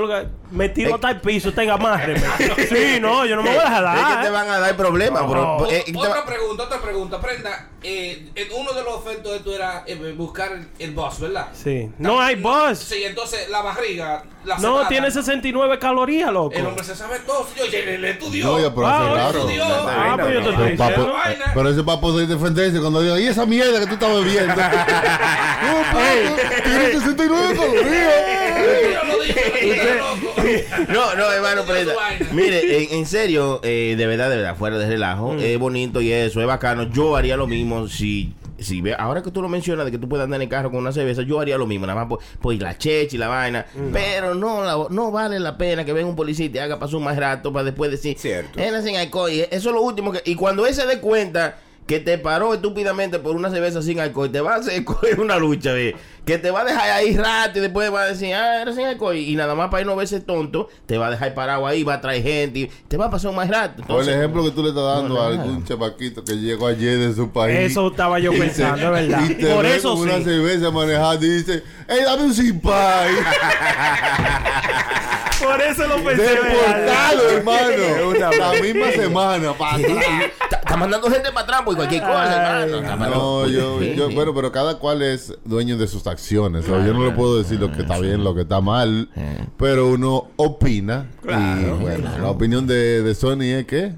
me tiro Eh. hasta el piso, tenga amárreme. sí, no, yo no me voy a dejar es que dar. te van a dar problemas, bro. No. Eh, Otra pregunta, otra pregunta. Prenda, eh, en uno de los efectos de esto era eh, buscar el, el boss, ¿verdad? Sí. No hay bus. Sí, entonces la barriga, la No, tiene 69 calorías, loco. El hombre se sabe todo. Oye, él estudió. No, pero Ah, hace oye, raro. estudió. Ah, pues yo te estoy diciendo. pero ese papo de defenderse cuando diga, y esa mierda que tú estás bebiendo. No, papo, tiene 69 calorías. Yo lo dije, yo lo loco. No, no, hermano, vaina. Mire, en, en serio, eh, de verdad, de verdad, fuera de relajo, es bonito y eso, es bacano. Yo haría lo mismo si. Si ve, ahora que tú lo mencionas de que tú puedes andar en el carro con una cerveza, yo haría lo mismo, nada más por, por la cheche y la vaina. Pero no la- no vale la pena que venga un policía y te haga pasar un más rato para después decir, Cierto. "Él es sin alcohol. Y eso es lo último que. Y cuando él se dé cuenta que te paró estúpidamente por una cerveza sin alcohol, te va a hacer una lucha, ve, que te va a dejar ahí rato y después va a decir, ah, eres sin alcohol. Y nada más para ir no verse tonto, te va a dejar parado ahí, va a traer gente y te va a pasar un más rato. O el Entonces, ejemplo que tú le estás dando No, a algún chamaquito que llegó ayer de su país. Eso estaba yo pensando, se- es verdad. Y te Por ve eso con una sí. cerveza manejando y dice, ¡Ey, dame un! Por eso lo pensé. Deportado, hermano. La misma semana, pa' atrás. está, mandando gente para atrás por cualquier cosa, hermano. No, yo, yo, bueno, pero cada cual es dueño de sus acciones. O yo no le puedo decir lo que está bien, lo que está mal, pero uno opina. Y bueno, la opinión de, de Sony es que,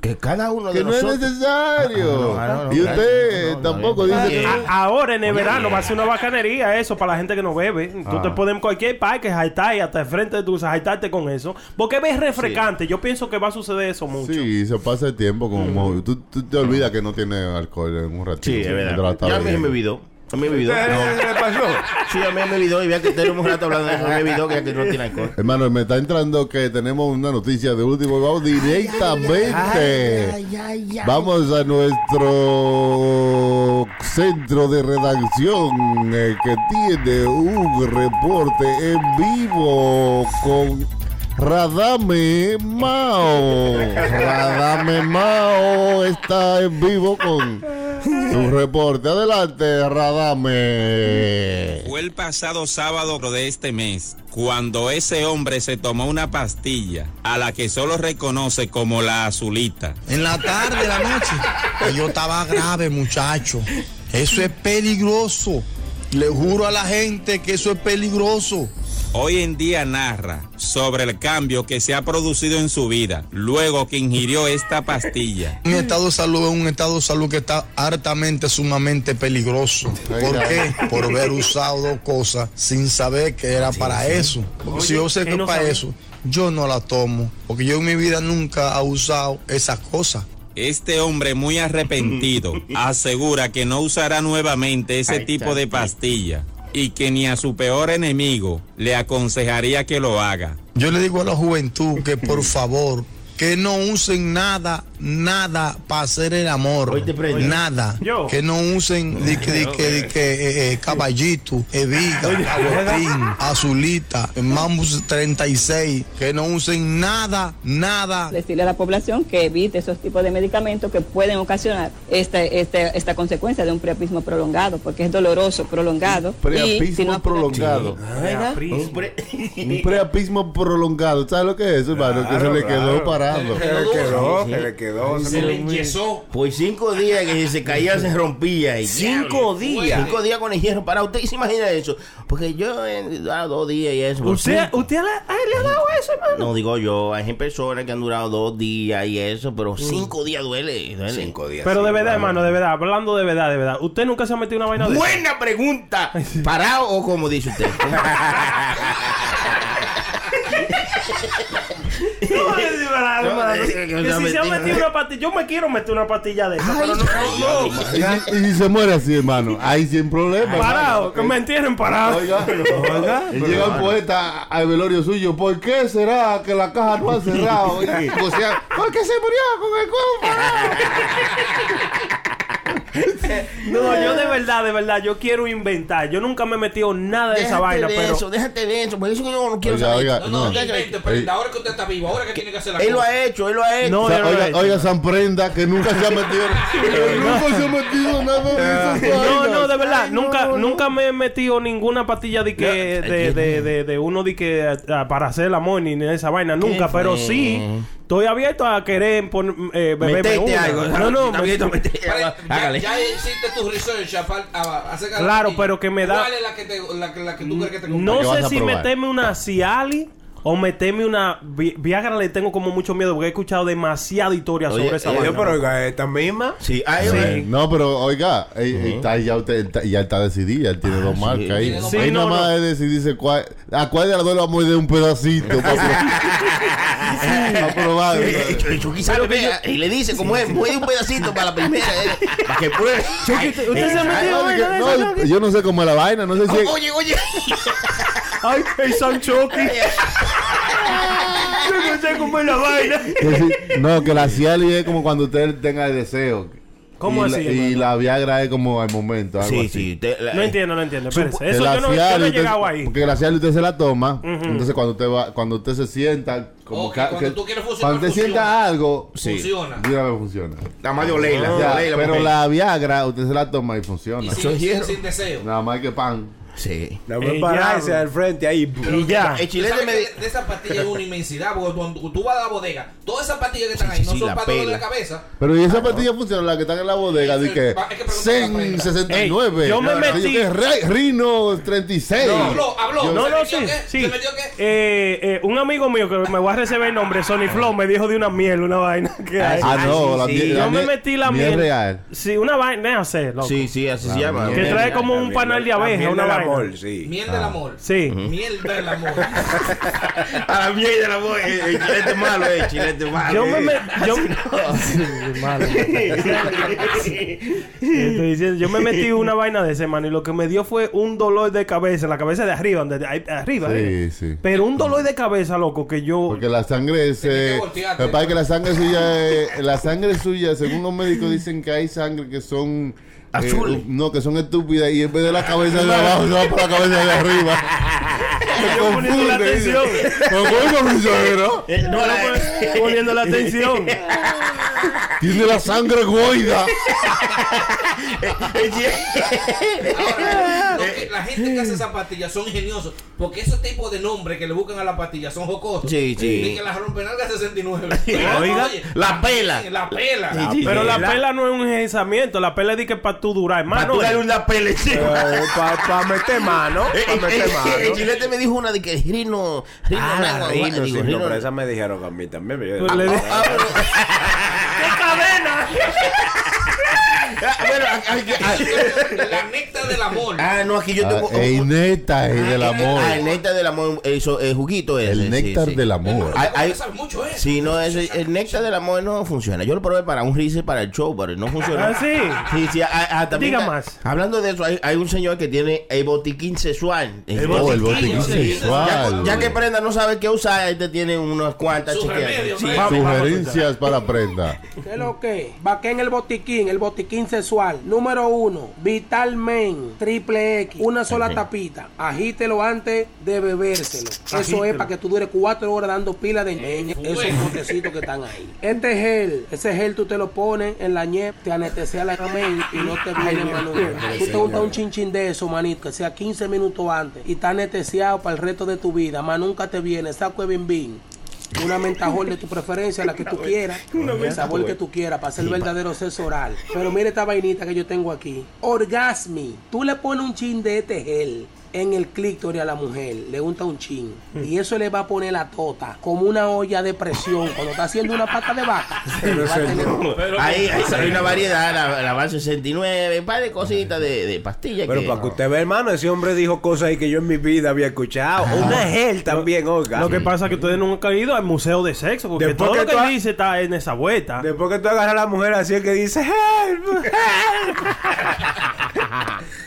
Que cada uno de que no es necesario. Ah, no, no, no, y usted tampoco no, dice que ahora en el verano va a ser una bacanería eso para la gente que no bebe. Tú Ah. te puedes en cualquier parque, jaitar y hasta el frente de tu jaitarte con eso. Porque ves refrescante. Yo pienso que va a suceder eso mucho. Sí, se pasa el tiempo como tú, tú te olvidas que no tiene alcohol en un ratito. Sí, es verdad. Ya me bebiendo. olvidó. A mí me olvidó. ¿Qué pasó? Sí, a mí me olvidó. Y vea que tenemos un rato hablando de eso. Me olvidó que que no tiene alcohol. Hermano, me está entrando que tenemos una noticia de último. Vamos directamente. Vamos a nuestro centro de redacción eh, que tiene un reporte en vivo con Radame Mao. Radame Mao está en vivo con su reporte. Adelante, Radame. Fue el pasado sábado de este mes cuando ese hombre se tomó una pastilla a la que solo reconoce como la azulita. En la tarde, la noche. Y Yo estaba grave, muchacho. Eso es peligroso. Le juro a la gente que eso es peligroso. Hoy en día narra sobre el cambio que se ha producido en su vida luego que ingirió esta pastilla. Un estado de salud es un estado de salud que está hartamente, sumamente peligroso. ¿Por qué? Por haber usado dos cosas sin saber que era para eso. Porque si yo sé que es no para sabe. eso, yo no la tomo. Porque yo en mi vida nunca he usado esas cosas. Este hombre muy arrepentido asegura que no usará nuevamente ese tipo de pastilla y que ni a su peor enemigo le aconsejaría que lo haga. Yo le digo a la juventud que por favor, que no usen nada, nada para hacer el amor. Hoy te prende. Nada. Yo. Que no usen di que, di que, di que, eh, eh, caballito, eviga, agüetín, azulita, mambus 36. Que no usen nada, nada. decirle a la población que evite esos tipos de medicamentos que pueden ocasionar este, este, esta consecuencia de un priapismo prolongado, porque es doloroso, prolongado. y Preapismo si no- prolongado. Apris. Un preapismo prolongado. ¿Sabes lo que es eso, hermano? que se le quedó parado agarrando. Se le quedó, Sí, se le quedó. Se le enyesó. Pues cinco días que si se caía se rompía. Y Cinco días. Cinco días con el hierro parado. ¿Usted se imagina eso? Porque yo he durado dos días y eso. pero ¿Usted, usted le, ay, le ha dado eso, hermano? No digo yo, hay personas que han durado dos días y eso, pero cinco días duele. duele. Cinco días. Pero sí, de verdad, hermano. de verdad, hablando de verdad, de verdad. ¿Usted nunca se ha metido una vaina de esa? Buena pregunta. ¿Parado o como dice usted? No, es de verdad, No, hermano. es que Que una si se ha mentira. metido una pastilla, yo me quiero meter una pastilla de esa, pero no, no, Y, si- se muere así, hermano, ahí sin problema. Parado, que me entierren parado. Oiga, llega el poeta al velorio suyo. ¿Por qué será que la caja no ha cerrado? O sea, porque se murió con el cuerpo parado. No, yo de verdad, de verdad, yo quiero inventar. Yo nunca me he metido nada de esa Déjate vaina, de pero. eso, déjate de eso, porque eso que yo no quiero Oiga, saber. oiga, No, no, no. invente, prenda. Ahora que usted está vivo, ahora que tiene que hacer la Él lo ha hecho, él lo ha hecho. No, O sea, oiga, hecho. oiga, San Prenda, que nunca se ha metido. nunca se ha metido nada de esas No, vainas. no, de verdad, Ay, nunca, no, nunca me he metido ninguna pastilla de que, de, de, de, de uno de que para hacer el amor ni de esa vaina, nunca, pero sí estoy abierto a querer pon- eh, beberme Metete una. algo. No, no, me- algo. Ya, Hágale. ya hiciste tu research a- de la Claro, pero que me da- ¿Cuál es la que, te, la, que- la que tú crees que te no ¿Qué vas sé a si meterme una Ciali o meterme una Vi- Viagra le tengo como mucho miedo porque he escuchado demasiada historia Oye, sobre esa eh, vaina. Yo, pero oiga, esta misma. Sí, hay Sí, No, pero oiga, eh, está, ya, usted, está- ya está decidida, él tiene dos sí. marcas ahí. Dos Sí, ahí no, nada más no. es decidirse cuál, a cuál de las dos le vamos a dar un pedacito para probar. Eh, y le dice como es, mueve un pedacito para la primera, eh, para que pruebe. ¿usted- usted se ha metido yo no sé cómo es la vaina, no sé si... Oye, oye. Ay, hey, San Chucky. Yo no sé cómo es la vaina. no, que la Cialis es como cuando usted tenga el deseo. ¿Cómo y así, La, y la Viagra es como al momento, algo Sí, así. sí. te- la- No entiendo, no entiendo. Espérese. Que Eso la yo no, yo no he usted- llegado ahí. Porque la Cialis usted se la toma. Entonces cuando usted va, cuando usted se sienta, como que, cuando que- tú quieres funcionar, cuando usted sienta algo, Funciona. vez funciona. Nada más Ya, olerla, pero la Viagra usted se la toma y funciona. Y Eso es hierro. sin deseo. Nada más que pan. Sí. No me ya. al frente ahí. Y ya. El chilete ¿Sabes me que di- de, de esa pastilla hay una inmensidad? Porque cuando tú vas a la bodega, todas esas pastillas que están ahí sí, no sí, son para dolor de cabeza. Pero y esa pastilla funciona, la que están en la bodega, de que Brenda. 69. Ey, yo me metí- Rino 36. No, habló, habló. Yo- No, ¿Se no, metió sí. Eh, eh, un amigo mío que me voy a recibir el nombre, Sony Flow, me dijo de una miel, una vaina que hay. Ah, no, la miel- Yo me metí la miel real. Sí, una vaina, sé, loco. Sí, sí, así se llama. Que trae como un panal de abeja, una vaina. Amor, sí. Miel del amor. Sí. Miel del amor. A la mierda de la voz. El, el chilete malo, eh, el chilete malo. Yo me, eh. me- yo, Malo. Estoy diciendo, yo me metí una vaina de ese mano y lo que me dio fue un dolor de cabeza, en la cabeza de arriba, donde arriba. eh. Sí, sí. Pero un dolor de cabeza, loco, que yo Porque la sangre es. Eh, que pasa es que la sangre suya. eh, la sangre suya, según los médicos, dicen que hay sangre que son. Eh, no, que son estúpidas y en vez de la cabeza de abajo, se va para la cabeza de arriba. Me Yo poniendo la atención. Pero ¿cómo funciona, no? Eh, no, poniendo la atención. Tiene la sangre goida. la gente que hace esas pastillas son ingeniosos. Porque esos tipos de nombres que le buscan a la pastilla son jocosos. Sí, sí. Y que la rompenalga 69. Oiga, Oye, la pela. La pela. Pero la pela no es un enjezamiento, la pela es de que para tú durar, Para hermano. tú darle una chico. Para meter mano. Eh, Para eh, meter eh, mano. El chilete me dijo una de que Rino. Rino, Ah, la Rino, digo, sí, no, Rino- pero esa me dijeron a mí también. Ah, bueno, aquí- aquí- La néctar del amor. Ah, no, aquí yo tengo. Ah, el del amor. Ah, el néctar del amor, eso, el juguito ese. El néctar sí. del amor. Hay- hay- mucho. Sí, no, eso, el néctar del amor no funciona. Yo lo probé para un reset para el show, pero no funciona. Ah, sí. Sí, sí, ah, ah, también Diga más. Hablando de eso, hay, hay un señor que tiene el botiquín sexual. Oh, el botiquín Sí. sexual. Ya que Prenda no sabe qué usar, este tiene unas cuantas a Sugerencias para prenda. ¿Qué es lo que? Vaqué en el botiquín, el botiquín sexual. Número uno, Vital Men, triple X, una sola tapita. Agítelo antes de bebérselo. Eso es para que tú dures cuatro horas dando pila de ñeñe, esos potecitos que están ahí. Este gel, ese gel tú te lo pones en la ñep, te anestesia la men y no te viene mano. Tú te untas un chinchín de eso, manito, que sea 15 minutos antes y está anestesiado para el resto de tu vida. Más nunca te viene, saco de bim bim. Una mentajol de tu preferencia, la que tú quieras, el sabor que tú quieras, para hacer el verdadero sexo oral. Pero mire esta vainita que yo tengo aquí. Orgasmi. Tú le pones un chin de este gel en el clítoris a la mujer, le unta un chin. Y eso le va a poner la tota como una olla de presión cuando está haciendo una pata de vaca. va a tener- Ahí, ahí hay una variedad, la, la Van 69, un par de cositas de, de pastillas. Pero que, para que usted vea, hermano, ese hombre dijo cosas ahí que yo en mi vida había escuchado. Una gel también, oiga. Lo que pasa es que ustedes nunca han ido al museo de sexo, porque Después todo que lo que tú dice está en esa vuelta. Después que tú agarras a la mujer así es que dice help, help.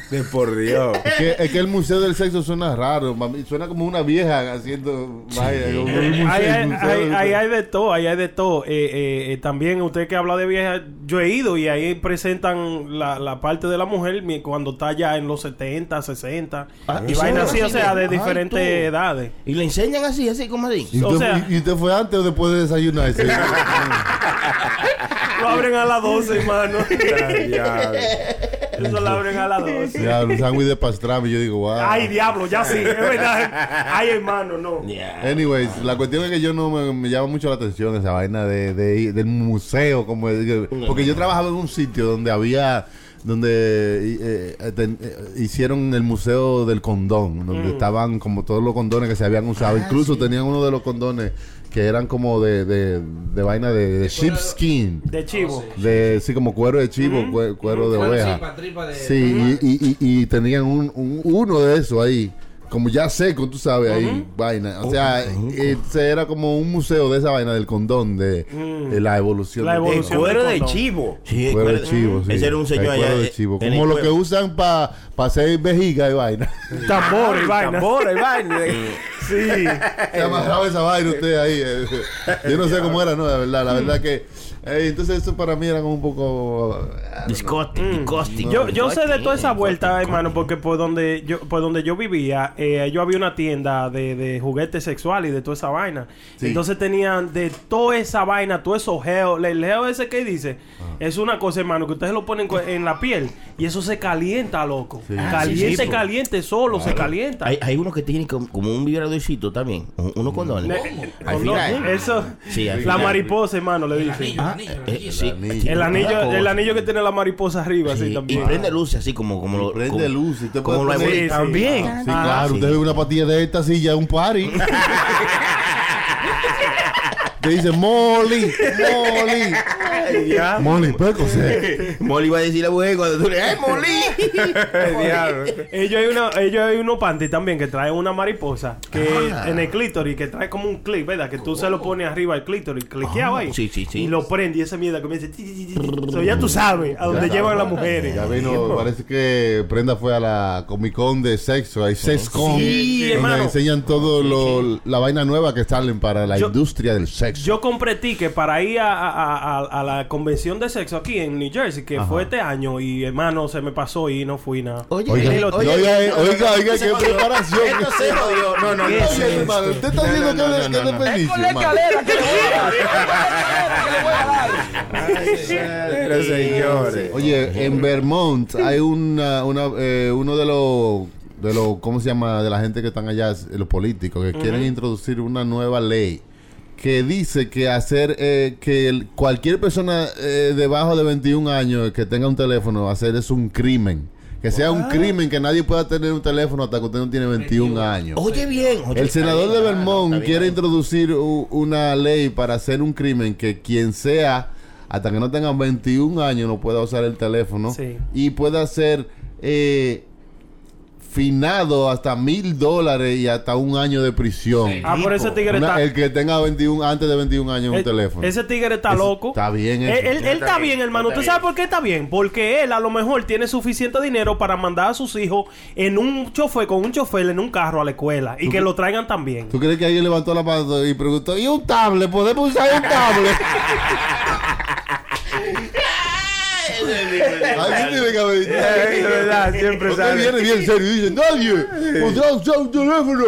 De por Dios. Es que, es que el museo del sexo suena raro, mami. Suena como una vieja haciendo. Vaya, como un museo- Ahí hay, ahí- hay de todo, ahí hay de todo. Eh, eh, eh, también usted que habla de vieja, yo he ido y ahí presentan la, la parte de la mujer cuando está ya en los 70, 60 Ah, y es así, o sea, de diferentes edades. Y le enseñan así, así como así. ¿Y o sea- y usted fue antes o después de desayunar? Sí. Lo abren a las 12, hermano. Ya, Eso lo abren a las 12. Diablo, un sándwich de pastrami. Yo digo, wow. Ay, diablo, ya sí, es verdad. Ay, hermano, no. Anyways, la cuestión es que yo no me, me llama mucho la atención esa vaina de, de- del museo, como porque yo trabajaba en un sitio donde había donde eh, eh, ten- eh, hicieron el museo del condón, donde Mm. estaban como todos los condones que se habían usado, incluso tenían uno de los condones que eran como de, de, de vaina de, de sheepskin. De chivo. De, sí, como cuero de chivo, cue- cuero de oveja. tripa, tripa de- Sí, y, y, y, y tenían un, un- uno de esos ahí, como ya seco, tú sabes, ahí, vaina. O sea, ese era como un museo de esa vaina del condón, de, de la evolución. La evolución. Cuero del de chivo. Sí, Cuero de chivo, sí. Ese era un señor El allá. cuero de eh, chivo. Como lo que usan para hacer vejiga y vaina. Tambor y vaina. Tambor y vaina. Sí. Se amarraba esa vaina usted ahí. eh. Yo no sé cómo era, no, de verdad. La verdad que. eh, entonces, eso para mí era como un poco. Disgusting, disgusting. Yo, yo sé de toda esa vuelta, hermano, porque por donde yo por donde yo vivía, eh, yo había una tienda de, de juguetes sexuales y de toda esa vaina. Sí. Entonces tenían de toda esa vaina, todo eso geo. El geo ese que dice, Ah. es una cosa, hermano, que ustedes lo ponen en la piel y eso se calienta, loco. Sí. Ah, Caliente, sí, sí, po. caliente, solo se calienta. Hay, hay unos que tienen como, como un vibradorcito también. un- Unos condones. Ne- Al con lo- final. eso, Sí, al la final. mariposa, hermano, le dicen. Anillo, Eh, sí. El anillo, el anillo que tiene la mariposa arriba, así Sí, y también. prende luces así como, como lo. Prende como- luz. y como lo. También. Sí, Ah, claro. sí. Usted ve una patilla de esta silla, un party. Te dice Molly, Molly. Molly, puede coser. Molly va a decir a la mujer cuando tú le ¡Eh, Molly! Diablo. Ellos hay, una, ellos hay unos panty también que traen una mariposa que Ah. en el clítoris, que trae como un clip, ¿verdad? Que tú se lo pones arriba al clítoris, cliqueado ahí. Ah, sí, sí, sí. Y lo prende y esa mierda comienza. So, ya tú sabes a dónde llevan las mujeres. Ya vino, parece que Prenda fue a la Comic Con de sexo, hay Sexcon, Sí, donde hermano. enseñan todo lo, la vaina nueva que salen para la Yo- industria del sexo. Yo compré ticket para ir a, a- a- a- a la convención de sexo aquí en New Jersey, que fue este año, y hermano, se me pasó y no fui nada. Oye, Oiga, oiga, oiga, no, no, oiga, no, oiga, se qué preparación. Esto se jodió. No, no, no. ¿Qué es hermano? Usted está No, viendo no, que no, es no, que no, es no. desperdicio, hermano. Pero señores. Oye, en Vermont hay una, una, eh, uno de los, de los, ¿cómo se llama? De la gente que están allá, los políticos, que quieren introducir una nueva ley que dice que hacer, eh, que el- cualquier persona eh, debajo de 21 años que tenga un teléfono, hacer es un crimen. Que sea un crimen que nadie pueda tener un teléfono hasta que usted no tiene 21 años. Oye, bien. oye, El senador bien, de no, Vermont quiere introducir u- una ley para hacer un crimen que quien sea, hasta que no tenga 21 años, no pueda usar el teléfono Sí. y pueda ser eh, finado hasta mil dólares y hasta un año de prisión. Ah, por ese tigre Una- está. el que tenga 21, antes de 21 años un Eh, teléfono. Ese tigre está loco. está bien Él, eso. él- él está bien, hermano. está ¿Tú sabes por qué está bien? Porque él a lo mejor tiene suficiente dinero para mandar a sus hijos en un chofer, con un chofer en un carro a la escuela y que lo traigan también. ¿Tú crees que alguien levantó la mano y preguntó, ¿y un tablet? ¿Podemos usar un tablet? Sí tiene que haber dicho. Eh, de verdad, siempre sale. viene bien serio y dice, nadie podrá usar un teléfono.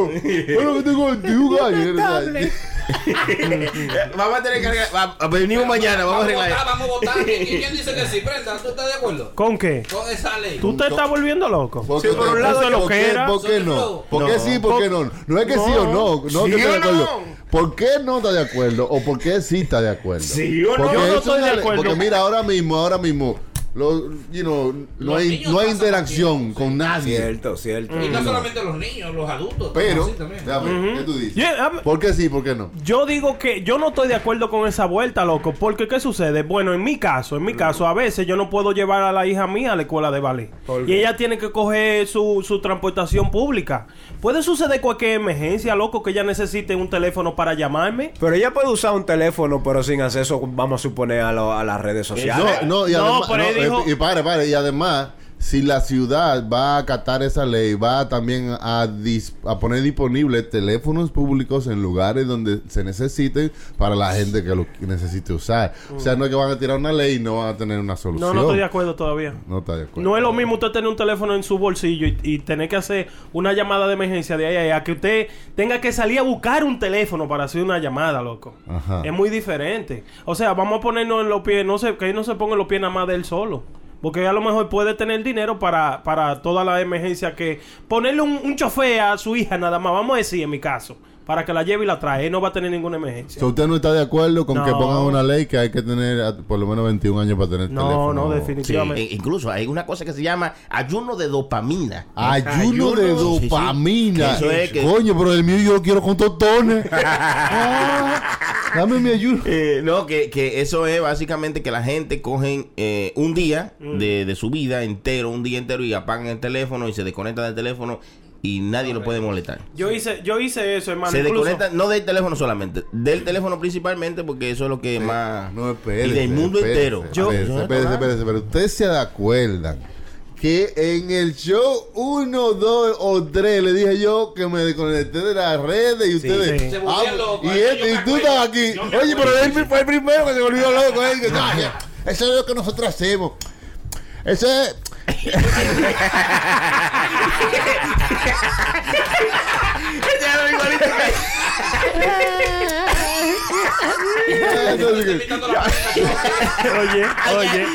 Bueno que tengo 21 años. vamos a tener que arreglar. va- venimos mañana, vamos a arreglar. votar, vamos a votar. ¿Y quién dice que sí? Prenda, ¿tú estás de acuerdo? ¿Con qué? Con esa ley. ¿Tú te estás volviendo loco? Sí, por un lado ¿por es lo qué- que era. ¿Por qué no? ¿Por qué sí? ¿Por qué no? No es que sí o no. No ¿Sí que de acuerdo. ¿Por qué no está de acuerdo? ¿O por qué sí está de acuerdo? Sí o no. Porque Yo no eso estoy de es- acuerdo. Porque mira, ahora mismo, ahora mismo, lo- you know, no Los hay, no hay interacción con nadie. Cierto, cierto. Y no solamente los niños, los adultos. Pero, también. ¿qué tú dices? Yeah, ¿Por qué sí? ¿Por qué no? Yo digo que yo no estoy de acuerdo con esa vuelta, loco. Porque, ¿qué sucede? Bueno, en mi caso, en mi caso, a veces yo no puedo llevar a la hija mía a la escuela de ballet. ¿Por Y ella tiene que coger su, su transportación pública. Puede suceder cualquier emergencia, loco, que ella necesite un teléfono para llamarme. Pero ella puede usar un teléfono, pero sin acceso, vamos a suponer, a, lo- a las redes sociales. No, no, y No, además, pero él no, y pare, pare, y además, si la ciudad va a acatar esa ley, va también a, dis- a poner disponibles teléfonos públicos en lugares donde se necesiten para la gente que lo necesite usar. O sea, no es que van a tirar una ley y no van a tener una solución. No, no estoy de acuerdo todavía. No está de acuerdo. No es lo mismo usted tener un teléfono en su bolsillo y, y tener que hacer una llamada de emergencia de ahí a allá, que usted tenga que salir a buscar un teléfono para hacer una llamada, loco. Ajá. Es muy diferente. O sea, vamos a ponernos en los pies, no sé, que él no se ponga en los pies nada más de él solo. Porque a lo mejor puede tener dinero para, para toda la emergencia que... Ponerle un, un chofer a su hija nada más, vamos a decir en mi caso, para que la lleve y la trae. Él no va a tener ninguna emergencia. So, ¿Usted no está de acuerdo con No. que pongan una ley que hay que tener a- por lo menos 21 años para tener No, teléfono? no, Sí, definitivamente. e- incluso hay una cosa que se llama ayuno de dopamina. Ayuno de Sí, sí. dopamina. Eso es que- Coño, pero el mío yo lo quiero con totones. Ah, dame mi ayuno. Eh, no, que, que eso es básicamente que la gente cogen eh, un día Mm. de, de su vida entero, un día entero y apagan el teléfono y se desconectan del teléfono y nadie lo puede molestar. Yo hice, yo hice eso, hermano. se incluso- desconectan, no del teléfono solamente, del teléfono principalmente porque eso es lo que más... No, espérese. y del mundo espérese, entero. Espérese, espérese, espérese, pero ustedes se acuerdan que en el show 1, 2 o 3 le dije yo que me desconecté de las redes y ustedes. sí. Se Ah, volvían locos, y, yo este, y tú estabas aquí. Yo Oye, pero él fue el primero que se volvió loco. eh, que, "Ay, Eso es lo que nosotros hacemos. Eso es. Entonces, que- Invitando a la prensa. Oye, oye.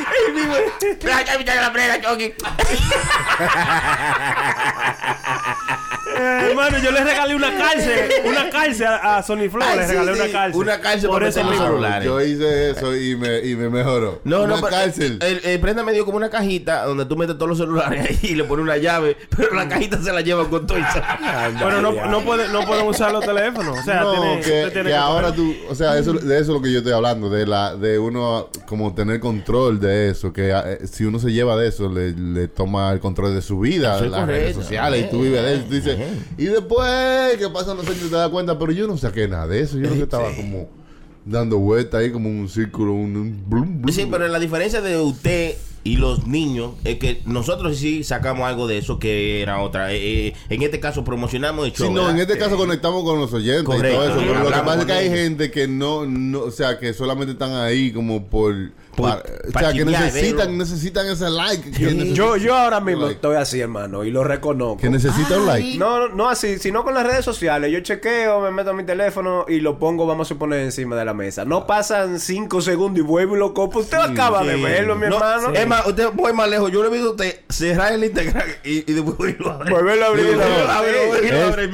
Eh, hermano, yo le regalé una cárcel, una cárcel a, a Sony Flow, le sí, regalé sí, una cárcel. una cárcel por mismo. celulares. Yo hice eso y me, y me mejoró. No, Una no, pero cárcel. El, el prenda me dio como una cajita donde tú metes todos los celulares ahí y le pones una llave, pero la cajita se la lleva con todo Pero no, no, puede, no pueden usar los teléfonos. O sea, no, tiene- que, usted tiene que ahora tú, o sea, eso, de eso es lo que yo estoy hablando, de la, de uno como tener control de eso, que eh, si uno se lleva de eso, le, le toma el control de su vida, las redes sociales, y tú vives de eso, tú dices, y después que pasan los años te das cuenta, pero yo no saqué nada de eso, yo lo que estaba como dando vueltas ahí como un círculo, un, un blum, blum. Sí, pero la diferencia de usted y los niños es que nosotros sí sacamos algo de eso que era otra. Eh, eh, en este caso promocionamos el show. Sí, no, en este caso conectamos con los oyentes Correcto. y todo eso. Pero lo que pasa es que hay gente que no, no, o sea, que solamente están ahí como por. Para- o sea, que necesitan, verlo. necesitan ese like. Que, Yo, necesitan- yo ahora mismo like. estoy así, hermano, y lo reconozco. que necesita un like. No, no así, sino con las redes sociales. Yo chequeo, me meto a mi teléfono y lo pongo, vamos a poner encima de la mesa. No pasan cinco segundos y vuelvo y lo copo. Usted acaba de Sí. verlo, mi No, hermano. Es más, usted voy más lejos. Yo le he visto a usted cerrar el Instagram y, y después volverlo a abrir. Volverlo a abrir. Volverlo a abrir, Sí.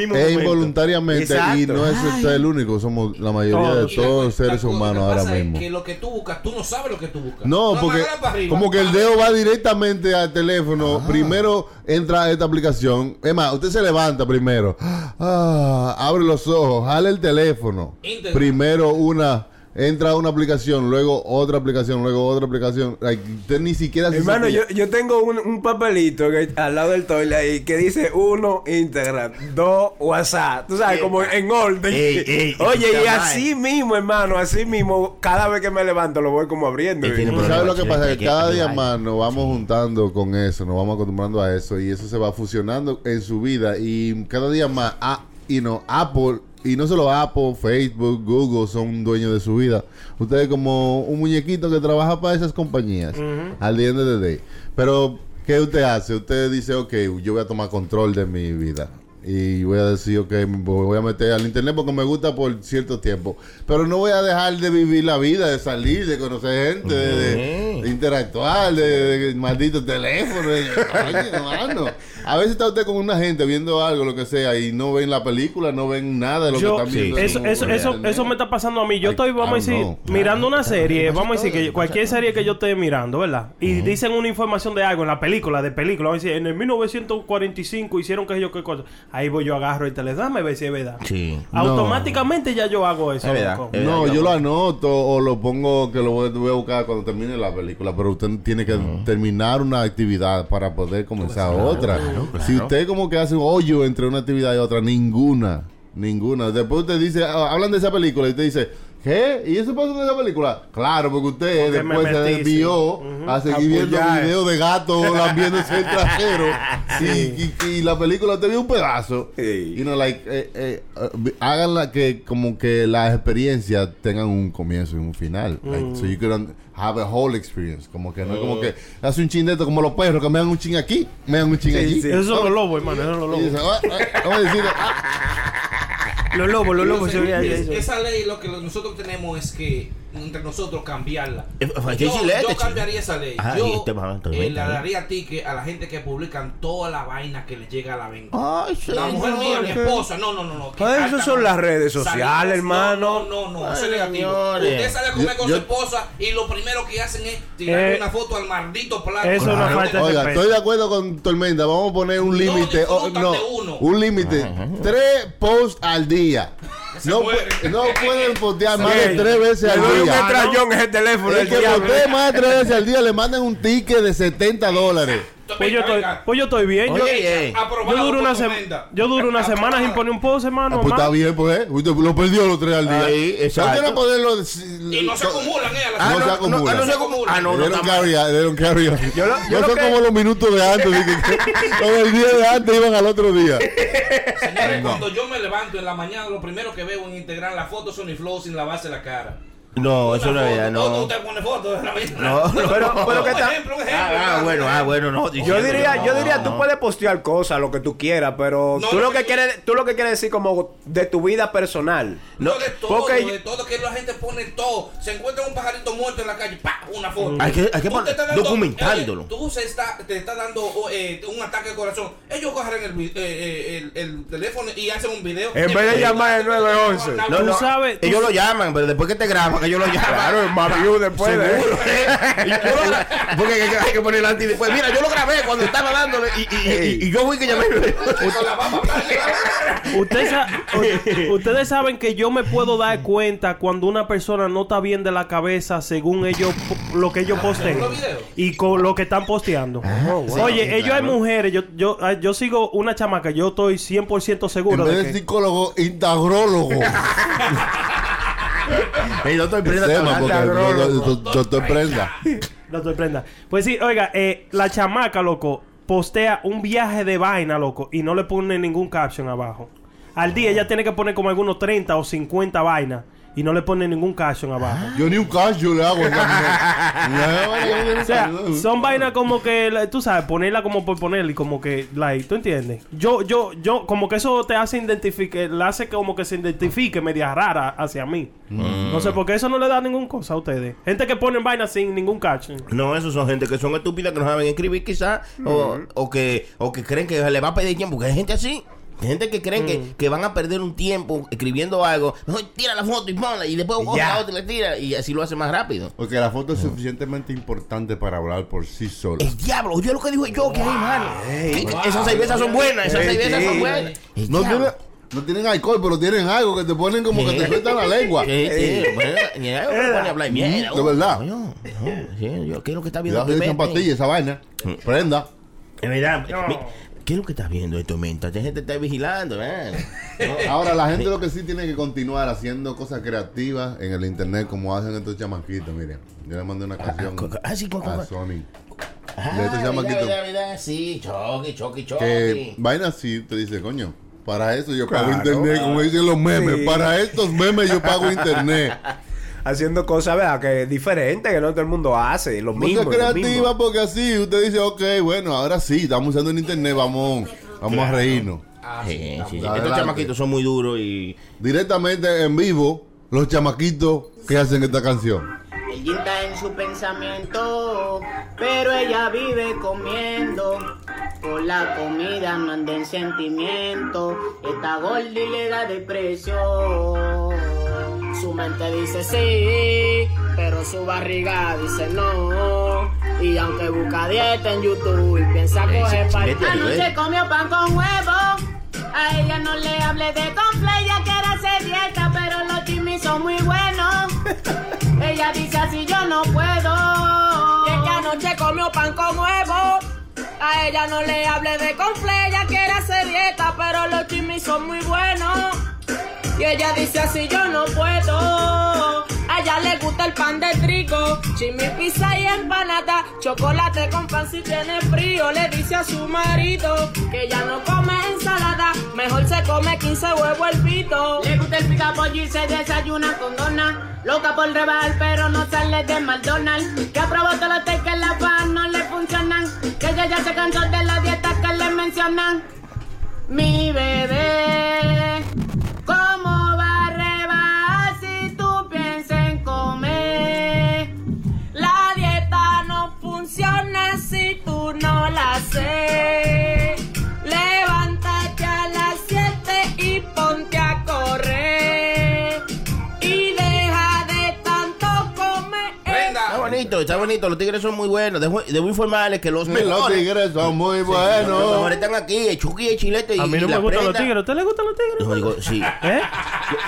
volverlo a Es, involuntariamente y no es usted el único, somos la mayoría Todos. de todos los seres humanos ahora mismo. Que lo que tú buscas, tú no sabes lo que tú buscas. No, porque arriba, como que el dedo va directamente al teléfono. Primero entra a esta aplicación. Es más, usted se levanta primero. Ah, abre los ojos, jale el teléfono. Primero una, entra una aplicación, luego otra aplicación, luego otra aplicación. Like, usted ni siquiera se Hermano, yo, yo tengo un, un papelito que- al lado del toile ahí que dice uno Instagram, dos WhatsApp. Tú sabes, como en orden. Ey, ey, Oye, y así mismo, hermano, así mismo, cada vez que me levanto lo voy como abriendo. Él tiene Y- ¿Tú ¿Sabes lo que pasa? Que cada día más nos vamos juntando con eso, nos vamos acostumbrando a eso y eso se va fusionando en su vida y cada día más, ah, y no, Apple, y no solo Apple, Facebook, Google son dueños de su vida. Ustedes como un muñequito que trabaja para esas compañías al día de day. Pero, ¿qué usted hace? Usted dice, ok, yo voy a tomar control de mi vida. Y voy a decir, ok, me voy a meter al internet porque me gusta por cierto tiempo. Pero no voy a dejar de vivir la vida, de salir, de conocer gente, de, de- de interactuar, de, de maldito teléfono. de- Coño, hermano. A veces está usted con una gente viendo algo, lo que sea, y no ven la película, no ven nada de lo Yo- que están viendo. eso, eso, eso, eso me está pasando a mí. Yo estoy, vamos a I decir, know. mirando una serie, vamos a decir que cualquier serie que yo esté mirando, ¿verdad? Y dicen una información de algo en la película, de película, vamos a decir, en el 1945 hicieron que yo qué cosa. Ahí voy yo agarro el teléfono, dame ver si es verdad. Sí. Automáticamente ya yo hago eso. Es verdad, loco. es verdad. No, yo yo lo anoto o lo pongo que lo voy, voy a buscar cuando termine la película, pero usted tiene que terminar una actividad para poder comenzar otra. Si usted como que hace un hoyo entre una actividad y otra, ninguna, ninguna. Después usted dice, ah, hablan de esa película y usted dice, ¿qué? ¿Y eso pasó en esa película? Claro, porque usted Porque me después se desvió sí. a seguir viendo videos de gatos lambiéndose el trasero y, y- y la película te vio un pedazo. Sí. You know, like, eh, eh, uh, háganla que como que las experiencias tengan un comienzo y un final. Like, so you can have a whole experience. Como que no es como que hace un chin de esto como los perros que me dan un chin aquí, me dan un chin allí. sí. Esos son los lobos, hermano, esos son los Y lobos. dice, "Ah, ah", vamos a decir, ah, Los lobos, los lobos se veían esa ley lo que nosotros tenemos es que entre nosotros cambiarla. Eh, Yo, chico. cambiaría esa ley. Ah, y yo este va a eh, le ¿no? daría ticket a la gente que publican toda la vaina que le llega a la venta. Ay, La mujer mía, mi esposa, no, no, no, no. Pues alta, eso son no. las redes sociales, Salimos- hermano. No, no, no, Ay, eso es negativo. señores. Usted sale a comer Yo- con yo- su esposa y lo primero que hacen es tirarle Eh, una foto al maldito plato. eso es una falta de Oiga, estoy de acuerdo con Tormenta. Vamos a poner un No límite. oh, no, un límite. Tres posts al día. No, no pueden postear más de tres veces Le al doy un día. estrellón en ese teléfono. El que postee más de tres veces al día le mandan un ticket de 70 dólares. Pues yo, estoy, pues yo estoy bien. Yo, Oye, eh. yo duro una, sema- yo duro una semana sin poner un post, hermano. Ah, pues está bien, pues. ¿eh? Usted lo perdió los tres al día. Ahí, exacto. No quieren ponerlo. Y no se acumulan, eh. a la Ah, no semana. se acumulan. No se acumulan. Ah, no, no. Yo lo- yo no son que- los minutos de antes. de que- que- Los del día de antes iban al otro día. Señores, cuando yo me levanto en la mañana, lo primero que veo en Instagram la foto Sony Flow sin lavarse la cara. No, eso no es verdad, ¿Dónde no. usted pone fotos en la mañana? No, no. Pero- pero ¿qué un tal? ejemplo, un ejemplo. Ah, ah, bueno, ah, bueno, no. Yo diría, que yo diría, no. tú puedes postear cosas, lo que tú quieras, pero No, tú lo que quieres, tú lo que quieres decir como de tu vida personal. No, de todo, porque- de todo, que la gente pone todo. Se encuentra un pajarito muerto en la calle, ¡pa! Una foto. Hay que- hay que Tú poner- te estás dando- documentándolo. oye, tú se está, te está dando eh, un ataque de corazón. Ellos cogen el, eh, eh, el, el teléfono y hacen un video. En vez de llamar al 911. No, Tú no, sabes- tú ellos lo llaman, pero después que te graban, que ellos lo llaman. Claro, más view después de Seguro, ¿eh? Y yo lo gra- Porque hay que, hay que poner antes y después. Mira, yo lo grabé cuando estaba dándole y, y, y, y yo fui que llamé. Con la baba blanca. Usted sa- u- ustedes saben que yo me puedo dar cuenta cuando una persona no está bien de la cabeza según ellos lo que ellos posteen y con lo que están posteando. Oye, ellos hay mujeres, yo, yo, ah, yo sigo una chamaca, yo estoy 100% En seguro vez de de que psicólogo, intagrólogo. El doctor Prenda Tema, está porque do- doctor Prenda. no te prenda. Pues sí, oiga, eh, la chamaca, loco, postea un viaje de vaina, loco, y no le pone ningún caption abajo. Al día ella tiene que poner como algunos 30 o 50 vainas y no le pone ningún caption abajo. Yo ni un cash yo le hago. O sea, son vainas como que, la- tú sabes, ponerla como por ponerla y como que, like, ¿tú entiendes? Yo, yo, yo, como que eso te hace identificar, le hace como que se identifique media rara hacia mí. No sé, porque eso no le da ningún cosa a ustedes. Gente que ponen vainas sin ningún caption. No, esos son gente que son estúpidas que no saben escribir quizás o, o que o que creen que le va a pedir tiempo, porque hay gente así. Gente que creen que, que van a perder un tiempo escribiendo algo. Mejor tira la foto y ponla y después otra, Ya. otra y le tira y así lo hace más rápido. Porque la foto es suficientemente importante para hablar por sí sola. El diablo, yo lo que digo yo, que hay mano. Esas cervezas son buenas, esas cervezas son buenas. El No, diablo. tiene, no tienen alcohol, pero tienen algo que te ponen como que te sueltan la lengua. Sí, sí, a hablar mierda. De verdad. Coño, no, sí, yo, ¿Qué es lo que está viendo? Echan Clemente? pastillas esa vaina. Prenda. Es verdad. ¿Qué es lo que estás viendo esto, menta? La gente está vigilando. Ahora, la gente lo que sí tiene que continuar haciendo cosas creativas en el internet, como hacen estos chamaquitos. Miren, yo le mandé una canción co- ah, sí, a Sony. Ah, de estos chamaquitos. Sí, choque, choque, choque. que vaina así, te dice, coño, para eso yo pago Claro. internet, como dicen los memes. Sí. Para estos memes yo pago internet. Haciendo cosas, ¿verdad? Que diferentes, que no todo el mundo hace. Lo mismo. lo creativa mismo. porque así usted dice, ok, bueno, ahora sí, estamos usando el internet, vamos, vamos a reírnos. Ah, Sí, sí, sí, Adelante. Estos chamaquitos son muy duros y. Directamente en vivo, los chamaquitos que hacen esta canción. El yin está en su pensamiento, pero ella vive comiendo. Por la comida no anda en sentimiento. Está gorda y le da depresión. Su mente dice sí, pero su barriga dice no. Y aunque busca dieta en YouTube y piensa Ey, coger para Anoche comió pan con huevo. A ella no le hable de confle, ella quiere hacer dieta, pero los chimis son muy buenos. Ella dice así yo no puedo. Y es que anoche comió pan con huevo. A ella no le hable de confle, ella quiere hacer dieta, pero los chimis son muy buenos. Y ella dice así yo no puedo. A ella le gusta el pan de trigo, chimi, pizza y empanada, chocolate con pan si tiene frío. Le dice a su marido que ya no come ensalada, mejor se come 15 huevos el pito. Le gusta el pica pollo y se desayuna con dona. Loca por rebajar, pero no sale de McDonald's. Que aprobó todos los que la pan no le funcionan. Que ella ya se cansó de las dietas que le mencionan. Mi bebé, ¿cómo Está bonito. Los tigres son muy buenos. Debo, debo informarles que los mejores. los tigres son muy Los buenos. mejores están aquí, el Chucky, el Chilete y A mí no y me gustan los tigres. ¿A usted le gustan los tigres? No, digo, sí. ¿Eh?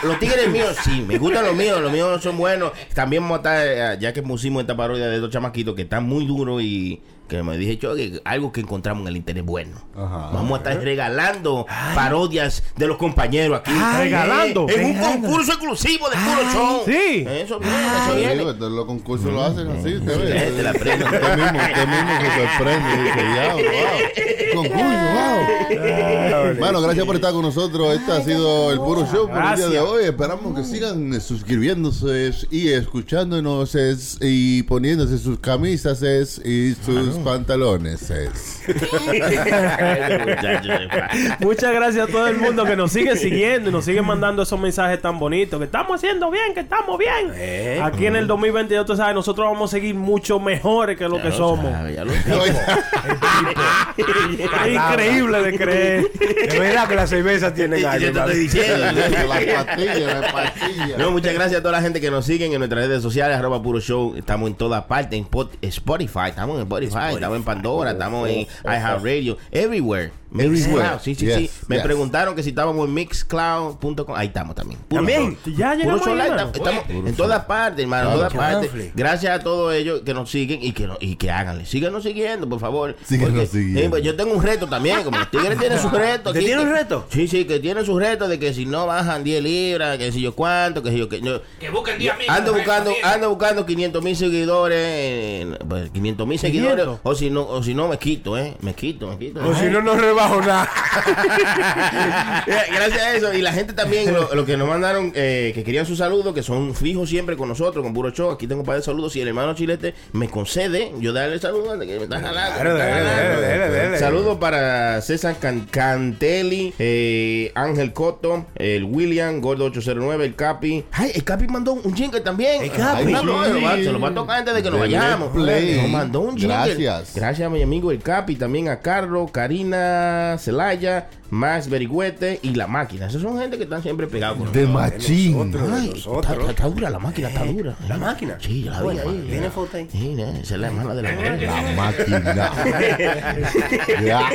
Los tigres míos, sí, me gustan los míos, los míos son buenos. También vamos a estar, eh, ya que pusimos esta parodia de dos chamaquitos que están muy duros y que me dije yo que algo que encontramos en el internet bueno. Ajá. Vamos a estar regalando parodias de los compañeros aquí. Ay, regalando. En un concurso exclusivo de puro show. sí. Eso viene, eso viene. los concursos lo hacen así, usted Sí, ve. te la prendo. Usted mismo, usted mismo se sorprende y dice, ya, wow. Concurso, wow. Bueno, gracias por estar con nosotros. Este ha sido el puro show por el día de hoy. Esperamos que sigan suscribiéndose y escuchándonos es, y poniéndose sus camisas es, y sus pantalones. es. Muchas gracias a todo el mundo que nos sigue siguiendo y nos sigue mandando esos mensajes tan bonitos. Que estamos haciendo bien, que estamos bien. Eh. Aquí en el 2022, tú sabes, nosotros vamos a seguir mucho mejores que lo que somos. Ya lo sabes. Es increíble de creer. De verdad que pastillas, las pastillas. No, muchas gracias a toda la gente que nos siguen en nuestras redes sociales, arroba puro show. Estamos en todas partes, en Pot- Spotify, estamos en Spotify, estamos en Pandora, estamos en iHeartRadio, everywhere. Everywhere. Mixcloud, sí, sí, Yes, sí. Me yes. preguntaron que si estábamos en mixcloud.com. Ahí estamos también. Puro También. show. Ya Puro llegamos show ahí, estamos, estamos Puro en todas partes, hermano, en todas partes. Gracias a todos ellos que nos siguen y que, no- y que háganle. Síganos siguiendo, por favor. Síganos Porque, siguiendo. eh, pues yo tengo un reto también, como los tigres tienen su reto. ¿Usted aquí, tiene un que- reto? Sí, sí, que tienen su reto de que si no bajan 10 libras, que si yo cuánto, que si yo que yo- Que busquen 10 amigos. Ando que buscando, ando buscando 500 mil seguidores, en- pues, 500 mil seguidores, 500. o si no, o si no me quito, eh, me quito, me quito. O si no, no rebajo nada. Gracias a eso. Y la gente también, lo, lo que nos mandaron, eh, que querían su saludo, que son fijos siempre con nosotros, con puro show. Aquí tengo un par de saludos. Si el hermano Chilete me concede, yo darle saludos antes que me está jalando. Claro, jalando. Saludos para César Can- Cantelli, eh, Ángel Coto, el William, Gordo 809, el Capi. Ay, el Capi mandó un jingle también. El Capi. Ay, no, no, Sí. se, lo va, a tocar antes de que nos vayamos. Nos mandó un jingle. Gracias. Gracias a mi amigo el Capi, también a Carlos, Karina, Celaya, Max Berigüete y la máquina. Esos son gente que están siempre pegados con De nosotros. machín. Está, está dura, la máquina está dura. ¿La máquina? Sí, yo la vi. ¿Tiene foto ahí? Sí, ¿no? esa es la hermana de la mujer. La máquina.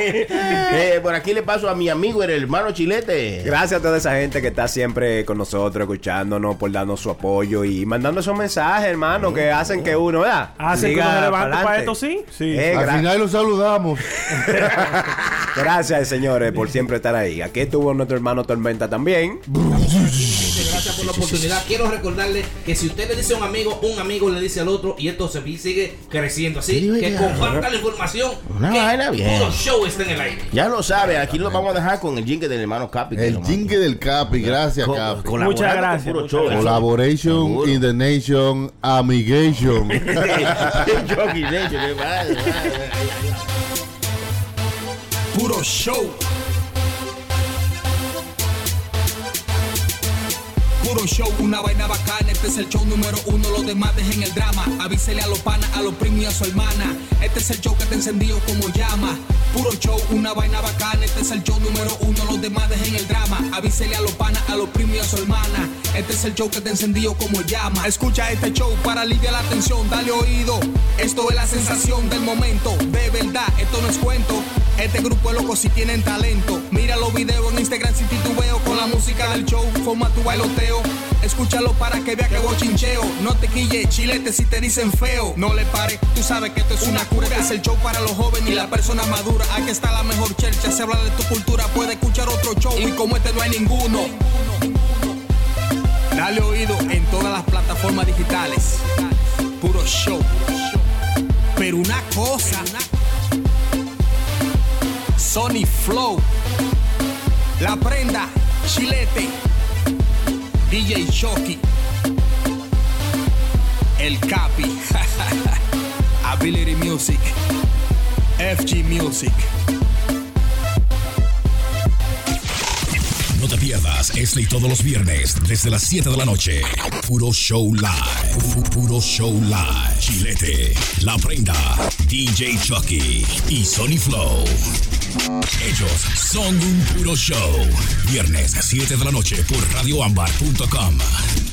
Eh, por aquí le paso a mi amigo, el hermano Chilete. Gracias a toda esa gente que está siempre con nosotros, escuchándonos, por darnos su apoyo y mandando esos mensajes, hermano, que hacen que uno, ¿verdad? Hacen que Siga uno se levante para esto, sí. Sí. Eh, Al final los saludamos. gracias, señores, por siempre estar ahí. Aquí estuvo nuestro hermano Tormenta también. Gracias por la oportunidad. Quiero recordarle que si usted le dice a un amigo, un amigo le dice al otro y esto se sigue creciendo. Así Sí, que comparta la información. Una vaina bien. Puro show está en el aire. Ya lo sabe, aquí lo vamos a dejar con el jingle del hermano Capi. El jingle del Capi. Gracias, Capi. Muchas gracias. Collaboration in the nation, amigation. Puro show. Puro show, una vaina bacana. Este es el show número uno, los demás dejen el drama. Avísele a los panas, a los primos y a su hermana. Este es el show que te encendido como llama. Puro show, una vaina bacana. Este es el show número uno, los demás dejen el drama. Avísele a los panas, a los primos y a su hermana. Este es el show que te encendido como llama. Escucha este show para aliviar la tensión, dale oído. Esto es la sensación del momento. De verdad, esto no es cuento. Este grupo es loco si tienen talento. Mira los videos en Instagram sin titubeo. Con la música del show, forma tu bailoteo. Escúchalo para que vea que bochincheo. No te quille, chilete si te dicen feo. No le pare, tú sabes que esto es una cura. Es el show para los jóvenes y la persona madura. Aquí está la mejor chercha. Se habla de tu cultura, puede escuchar otro show. Y como este no hay ninguno. Dale oído en todas las plataformas digitales. Puro show. Pero una cosa. Sony Flow. La prenda. Chilete. DJ Shocky. El Capi. Ability Music. FG Music. No te pierdas este y todos los viernes desde las 7 de la noche. Puro Show Live. Pu- Puro Show Live. Chilete, La Prenda, DJ Chucky y Sony Flow. Ellos son un puro show. Viernes 7 de la noche por radioambar.com.